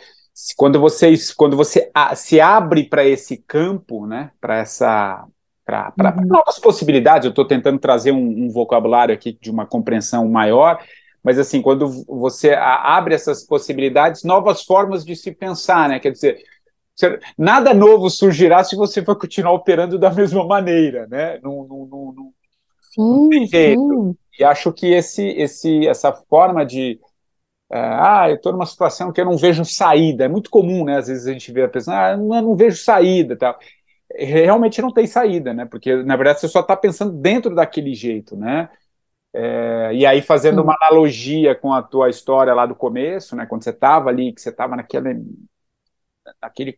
quando você, quando você se abre para esse campo, né? Para essa para uhum. novas possibilidades. Eu estou tentando trazer um, um, vocabulário aqui de uma compreensão maior, mas assim, quando você abre essas possibilidades, novas formas de se pensar, né? Quer dizer, nada novo surgirá se você for continuar operando da mesma maneira, né? Não, não, não, não, sim, tem jeito. Sim. E acho que esse, esse, essa forma de é, ah, eu estou numa situação que eu não vejo saída. É muito comum, né? Às vezes a gente vê a pessoa, ah, eu não vejo saída, tal realmente não tem saída, né? Porque na verdade você só está pensando dentro daquele jeito, né? É, e aí fazendo uma analogia com a tua história lá do começo, né? Quando você estava ali, que você estava naquela naquele,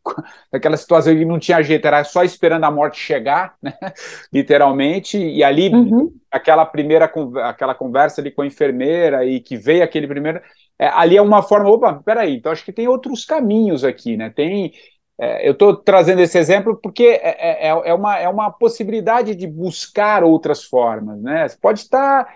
naquela situação que não tinha jeito, era só esperando a morte chegar, né? literalmente, e ali, uhum. aquela primeira aquela conversa ali com a enfermeira e que veio aquele primeiro, é, ali é uma forma, opa, peraí, então acho que tem outros caminhos aqui, né? Tem, é, eu estou trazendo esse exemplo porque é, é, é, é, uma, é uma possibilidade de buscar outras formas. Né? Você pode estar.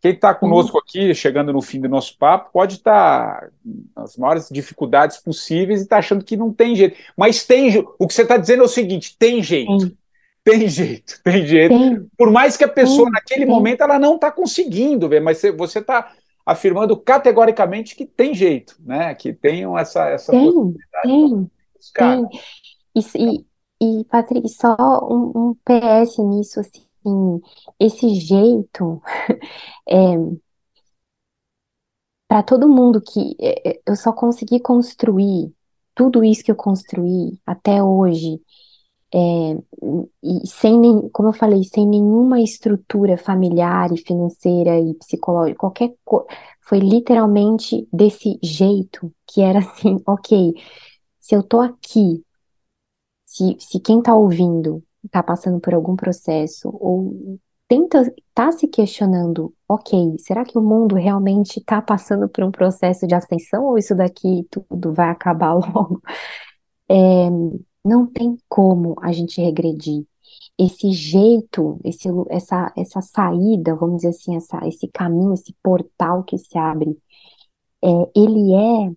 Quem está conosco aqui, chegando no fim do nosso papo, pode estar nas maiores dificuldades possíveis e está achando que não tem jeito. Mas tem. O que você está dizendo é o seguinte: tem jeito. Tem jeito, tem jeito. Tem. Por mais que a pessoa, tem. naquele tem. momento, ela não está conseguindo ver, mas você está afirmando categoricamente que tem jeito, né? Que tem essa, essa tem, possibilidade. Tem. Tem. E, e, e Patrick, só um, um PS nisso, assim, esse jeito, é, para todo mundo que é, é, eu só consegui construir tudo isso que eu construí até hoje, é, e sem nem, como eu falei, sem nenhuma estrutura familiar e financeira e psicológica, qualquer coisa, foi literalmente desse jeito, que era assim, ok, se eu tô aqui, se, se quem tá ouvindo tá passando por algum processo, ou tenta, tá se questionando, ok, será que o mundo realmente tá passando por um processo de ascensão, ou isso daqui tudo vai acabar logo? É, não tem como a gente regredir. Esse jeito, esse, essa, essa saída, vamos dizer assim, essa, esse caminho, esse portal que se abre, é, ele é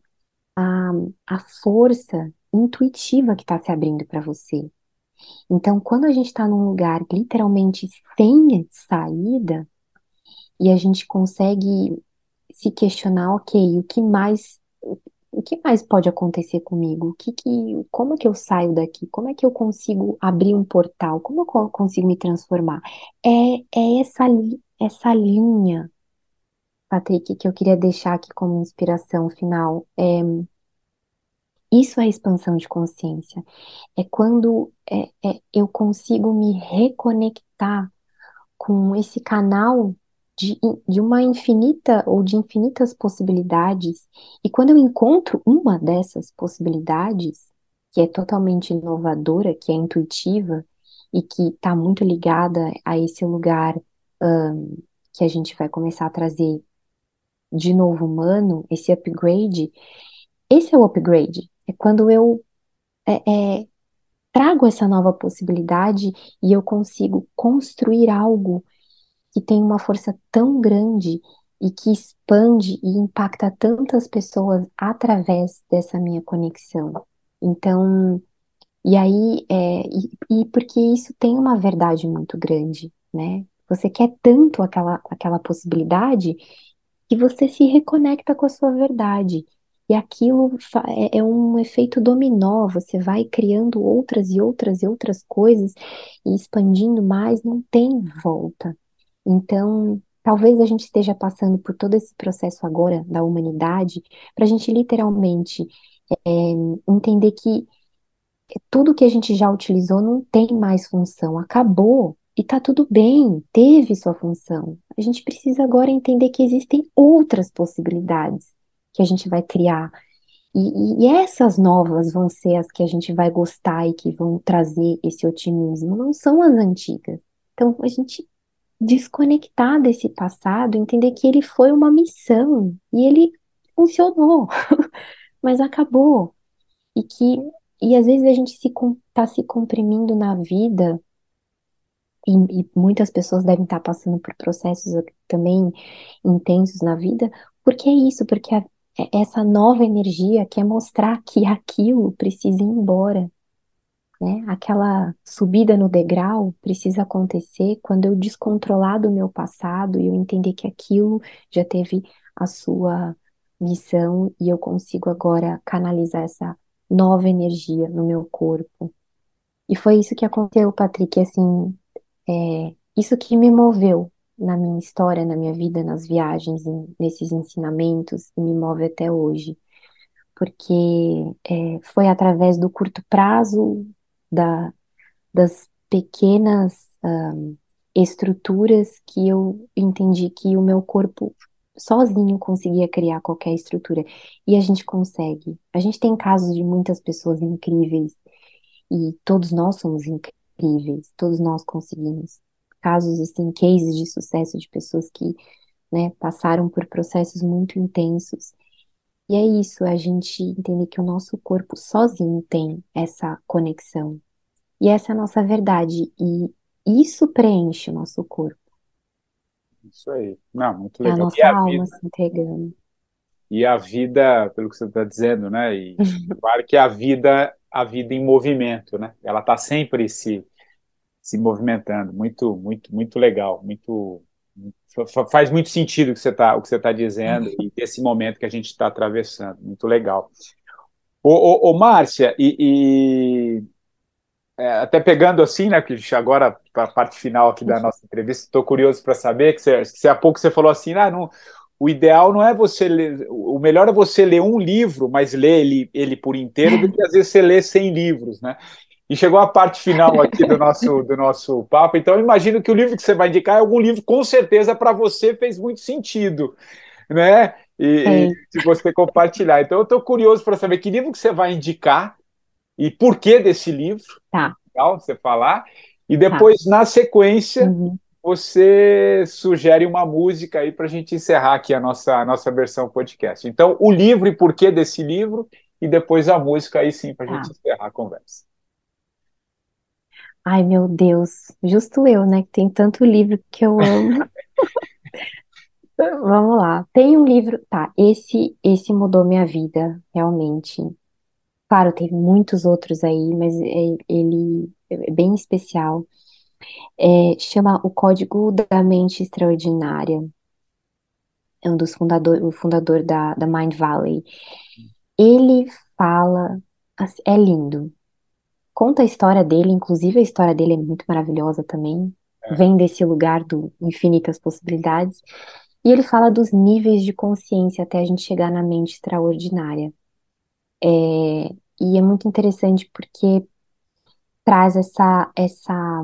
a, a força intuitiva que está se abrindo para você. Então, quando a gente está num lugar literalmente sem saída, e a gente consegue se questionar, ok, o que mais o que mais pode acontecer comigo? O que que, como é que eu saio daqui? Como é que eu consigo abrir um portal? Como eu consigo me transformar? É, é essa, essa linha, Patrick, que eu queria deixar aqui como inspiração final. É, isso é expansão de consciência. É quando é, é, eu consigo me reconectar com esse canal de, de uma infinita ou de infinitas possibilidades. E quando eu encontro uma dessas possibilidades, que é totalmente inovadora, que é intuitiva e que está muito ligada a esse lugar um, que a gente vai começar a trazer de novo humano, esse upgrade, esse é o upgrade. É quando eu é, é, trago essa nova possibilidade e eu consigo construir algo que tem uma força tão grande e que expande e impacta tantas pessoas através dessa minha conexão. Então, e aí, é, e, e porque isso tem uma verdade muito grande, né? Você quer tanto aquela, aquela possibilidade que você se reconecta com a sua verdade. E aquilo é, é um efeito dominó, você vai criando outras e outras e outras coisas e expandindo mais, não tem volta. Então, talvez a gente esteja passando por todo esse processo agora da humanidade para a gente literalmente é, entender que tudo que a gente já utilizou não tem mais função, acabou. E tá tudo bem, teve sua função. A gente precisa agora entender que existem outras possibilidades que a gente vai criar. E, e, essas novas vão ser as que a gente vai gostar e que vão trazer esse otimismo, não são as antigas. Então a gente desconectar desse passado, entender que ele foi uma missão e ele funcionou, mas acabou. E que e às vezes a gente se está se comprimindo na vida e, e, muitas pessoas devem estar passando por processos também intensos na vida, porque é isso, porque a, é essa nova energia quer mostrar que aquilo precisa ir embora, né? Aquela subida no degrau precisa acontecer quando eu descontrolar do meu passado e eu entender que aquilo já teve a sua missão e eu consigo agora canalizar essa nova energia no meu corpo. E foi isso que aconteceu, Patrick, assim, é, isso que me moveu na minha história, na minha vida, nas viagens, nesses ensinamentos, e me move até hoje. Porque é, foi através do curto prazo, da, das pequenas um, estruturas que eu entendi que o meu corpo sozinho conseguia criar qualquer estrutura. E a gente consegue. A gente tem casos de muitas pessoas incríveis, e todos nós somos incríveis, todos nós conseguimos. Casos, assim, cases de sucesso de pessoas que né, passaram por processos muito intensos e é isso, a gente entender que o nosso corpo sozinho tem essa conexão. E essa é a nossa verdade. E isso preenche o nosso corpo. Isso aí. Não, muito legal. É a nossa a alma vida, se entregando. E a vida, pelo que você está dizendo, né? E claro que a vida, a vida em movimento, né? Ela está sempre se, se movimentando. Muito, muito, muito legal. Muito, faz muito sentido o que você está tá dizendo e esse momento que a gente está atravessando. Muito legal. Ô, ô, ô Márcia, e, é, até pegando assim, né, que agora para a parte final aqui da nossa entrevista, estou curioso para saber que você, que há pouco você falou assim, ah, não, o ideal não é você ler, o melhor é você ler um livro, mas ler ele, ele por inteiro, do que às vezes você ler 100 livros, né? E chegou a parte final aqui do nosso, do nosso papo, então eu imagino que o livro que você vai indicar é algum livro, com certeza, para você fez muito sentido, né? E, e se você compartilhar. Então eu estou curioso para saber que livro que você vai indicar e por que desse livro. Tá. Legal você falar. E depois, tá. na sequência, uhum. Você sugere uma música aí para a gente encerrar aqui a nossa, a nossa versão podcast. Então, o livro e por que desse livro, e depois a música aí sim para a gente encerrar a conversa. Ai, meu Deus, justo eu, né? Que tem tanto livro que eu amo. Vamos lá. Tem um livro, tá? Esse, esse mudou minha vida, realmente. Claro, teve muitos outros aí, mas é, ele é bem especial. É, chama O Código da Mente Extraordinária. É um dos fundadores, o fundador da, da Mind Valley. Ele fala, assim, é lindo conta a história dele, inclusive a história dele é muito maravilhosa também, é. vem desse lugar do infinitas possibilidades, e ele fala dos níveis de consciência até a gente chegar na mente extraordinária. É, e é muito interessante porque traz essa, essa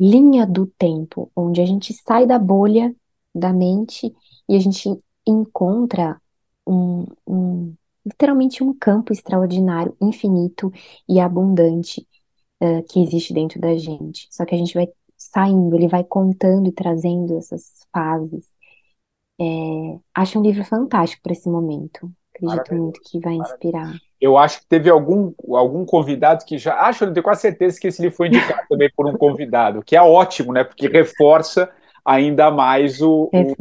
linha do tempo, onde a gente sai da bolha da mente e a gente encontra um, um literalmente um campo extraordinário, infinito e abundante uh, que existe dentro da gente. Só que a gente vai saindo, ele vai contando e trazendo essas fases. É, acho um livro fantástico para esse momento. Acredito muito que vai inspirar. Eu acho que teve algum, algum convidado que já. Acho, eu tenho quase certeza que esse livro foi indicado também por um convidado, que é ótimo, né? Porque reforça ainda mais o, o,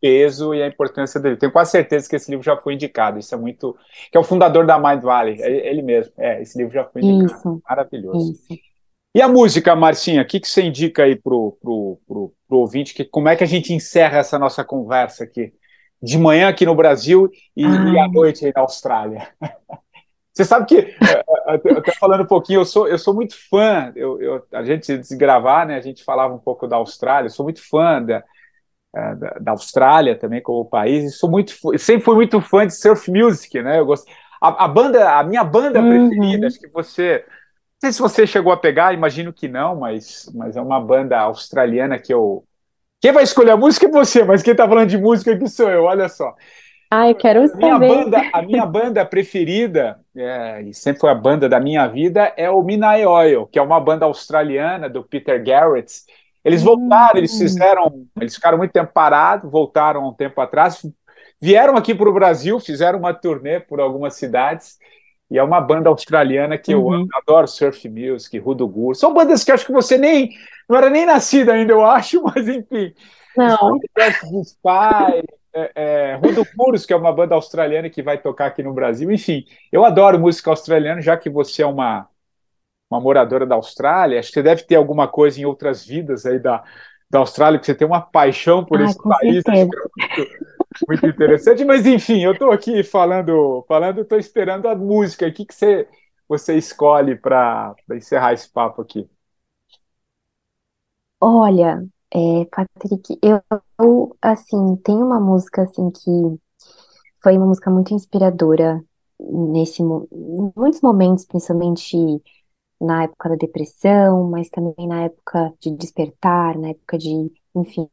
peso e a importância dele. Tenho quase certeza que esse livro já foi indicado. Isso é muito. Que é o fundador da Mind Valley, é ele mesmo. É, esse livro já foi indicado. Isso. Maravilhoso. Isso. E a música, Marcinha, o que, que você indica aí pro, pro, pro, pro ouvinte? Que, como é que a gente encerra essa nossa conversa aqui? De manhã aqui no Brasil e, e à noite aí na Austrália. Você sabe que, é, é, até falando um pouquinho, eu sou, eu sou muito fã, eu, eu, a gente desgravar, né, a gente falava um pouco da Austrália, eu sou muito fã da, é, da, da Austrália também como país, e sou muito, sempre fui muito fã de surf music, né, eu gosto, a, a banda, a minha banda uhum. preferida, acho que você, não sei se você chegou a pegar, imagino que não, mas, mas é uma banda australiana que eu, quem vai escolher a música é você, mas quem tá falando de música aqui sou eu, olha só. Eu quero a minha Banda, a minha banda preferida, é, e sempre foi a banda da minha vida, é o Midnight Oil, que é uma banda australiana do Peter Garrett. Eles voltaram, eles hum. fizeram, eles ficaram muito tempo parados, voltaram um tempo atrás, vieram aqui para o Brasil, fizeram uma turnê por algumas cidades, e é uma banda australiana que eu uhum. amo, adoro surf music, Rudo Gur. São bandas que acho que você nem, não era nem nascida ainda, eu acho, mas enfim. Não. Spy, é, é, Rudo Puros, que é uma banda australiana que vai tocar aqui no Brasil. Enfim, eu adoro música australiana, já que você é uma, uma moradora da Austrália. Acho que você deve ter alguma coisa em outras vidas aí da, da Austrália, que você tem uma paixão por ah, esse país. É muito, muito, interessante. Mas, enfim, eu estou aqui falando, falando, estou esperando a música. O que, que você, você escolhe para encerrar esse papo aqui? Olha, é, Patrick, eu, eu, assim, tem uma música, assim, que foi uma música muito inspiradora nesse, em muitos momentos, principalmente na época da depressão, mas também na época de despertar, na época de, enfim,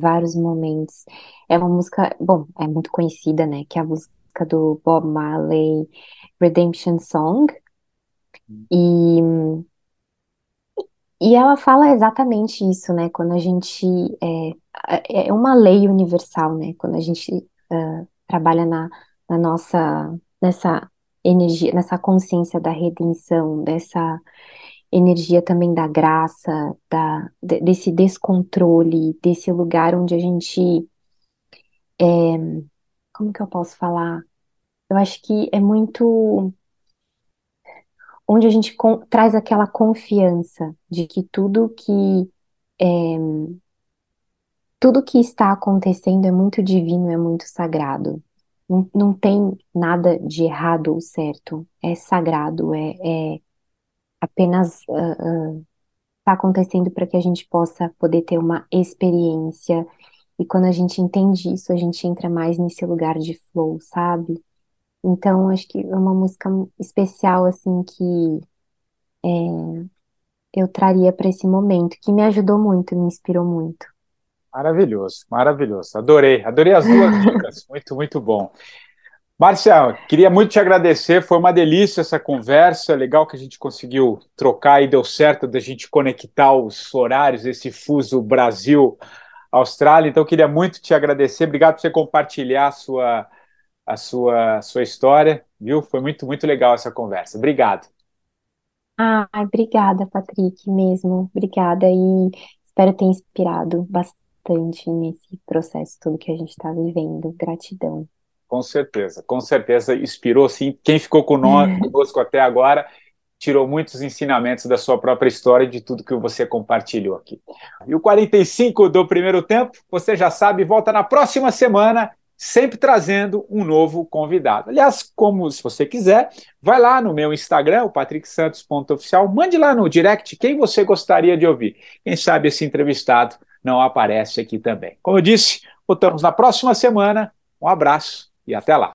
vários momentos. É uma música, bom, é muito conhecida, né, que é a música do Bob Marley, Redemption Song, e e ela fala exatamente isso, né? Quando a gente é, é uma lei universal, né? Quando a gente uh, trabalha na, na nossa nessa energia, nessa consciência da redenção, dessa energia também da graça, da, desse descontrole, desse lugar onde a gente é, como que eu posso falar? Eu acho que é muito onde a gente traz aquela confiança de que tudo que é, tudo que está acontecendo é muito divino, é muito sagrado. Não, não tem nada de errado ou certo. É sagrado, é, é apenas está uh, uh, acontecendo para que a gente possa poder ter uma experiência. E quando a gente entende isso, a gente entra mais nesse lugar de flow, sabe? Então, acho que é uma música especial, assim, que é, eu traria para esse momento, que me ajudou muito, me inspirou muito. Maravilhoso, maravilhoso. Adorei, adorei as duas dicas. Muito, muito bom. Márcia, queria muito te agradecer, foi uma delícia essa conversa, legal que a gente conseguiu trocar e deu certo da gente conectar os horários, esse fuso Brasil-Austrália, então queria muito te agradecer, obrigado por você compartilhar a sua, a sua, a sua história, viu? Foi muito, muito legal essa conversa, obrigado. Ah, obrigada, Patrick, mesmo, obrigada e espero ter inspirado bastante nesse processo todo que a gente está vivendo, gratidão. Com certeza, com certeza inspirou sim. Quem ficou conosco até agora tirou muitos ensinamentos da sua própria história e de tudo que você compartilhou aqui. E o 45 do primeiro tempo, você já sabe, volta na próxima semana, sempre trazendo um novo convidado. Aliás, como se você quiser, vai lá no meu Instagram, o patricksantos.oficial, mande lá no direct quem você gostaria de ouvir. Quem sabe esse entrevistado não aparece aqui também. Como eu disse, voltamos na próxima semana. Um abraço e até lá.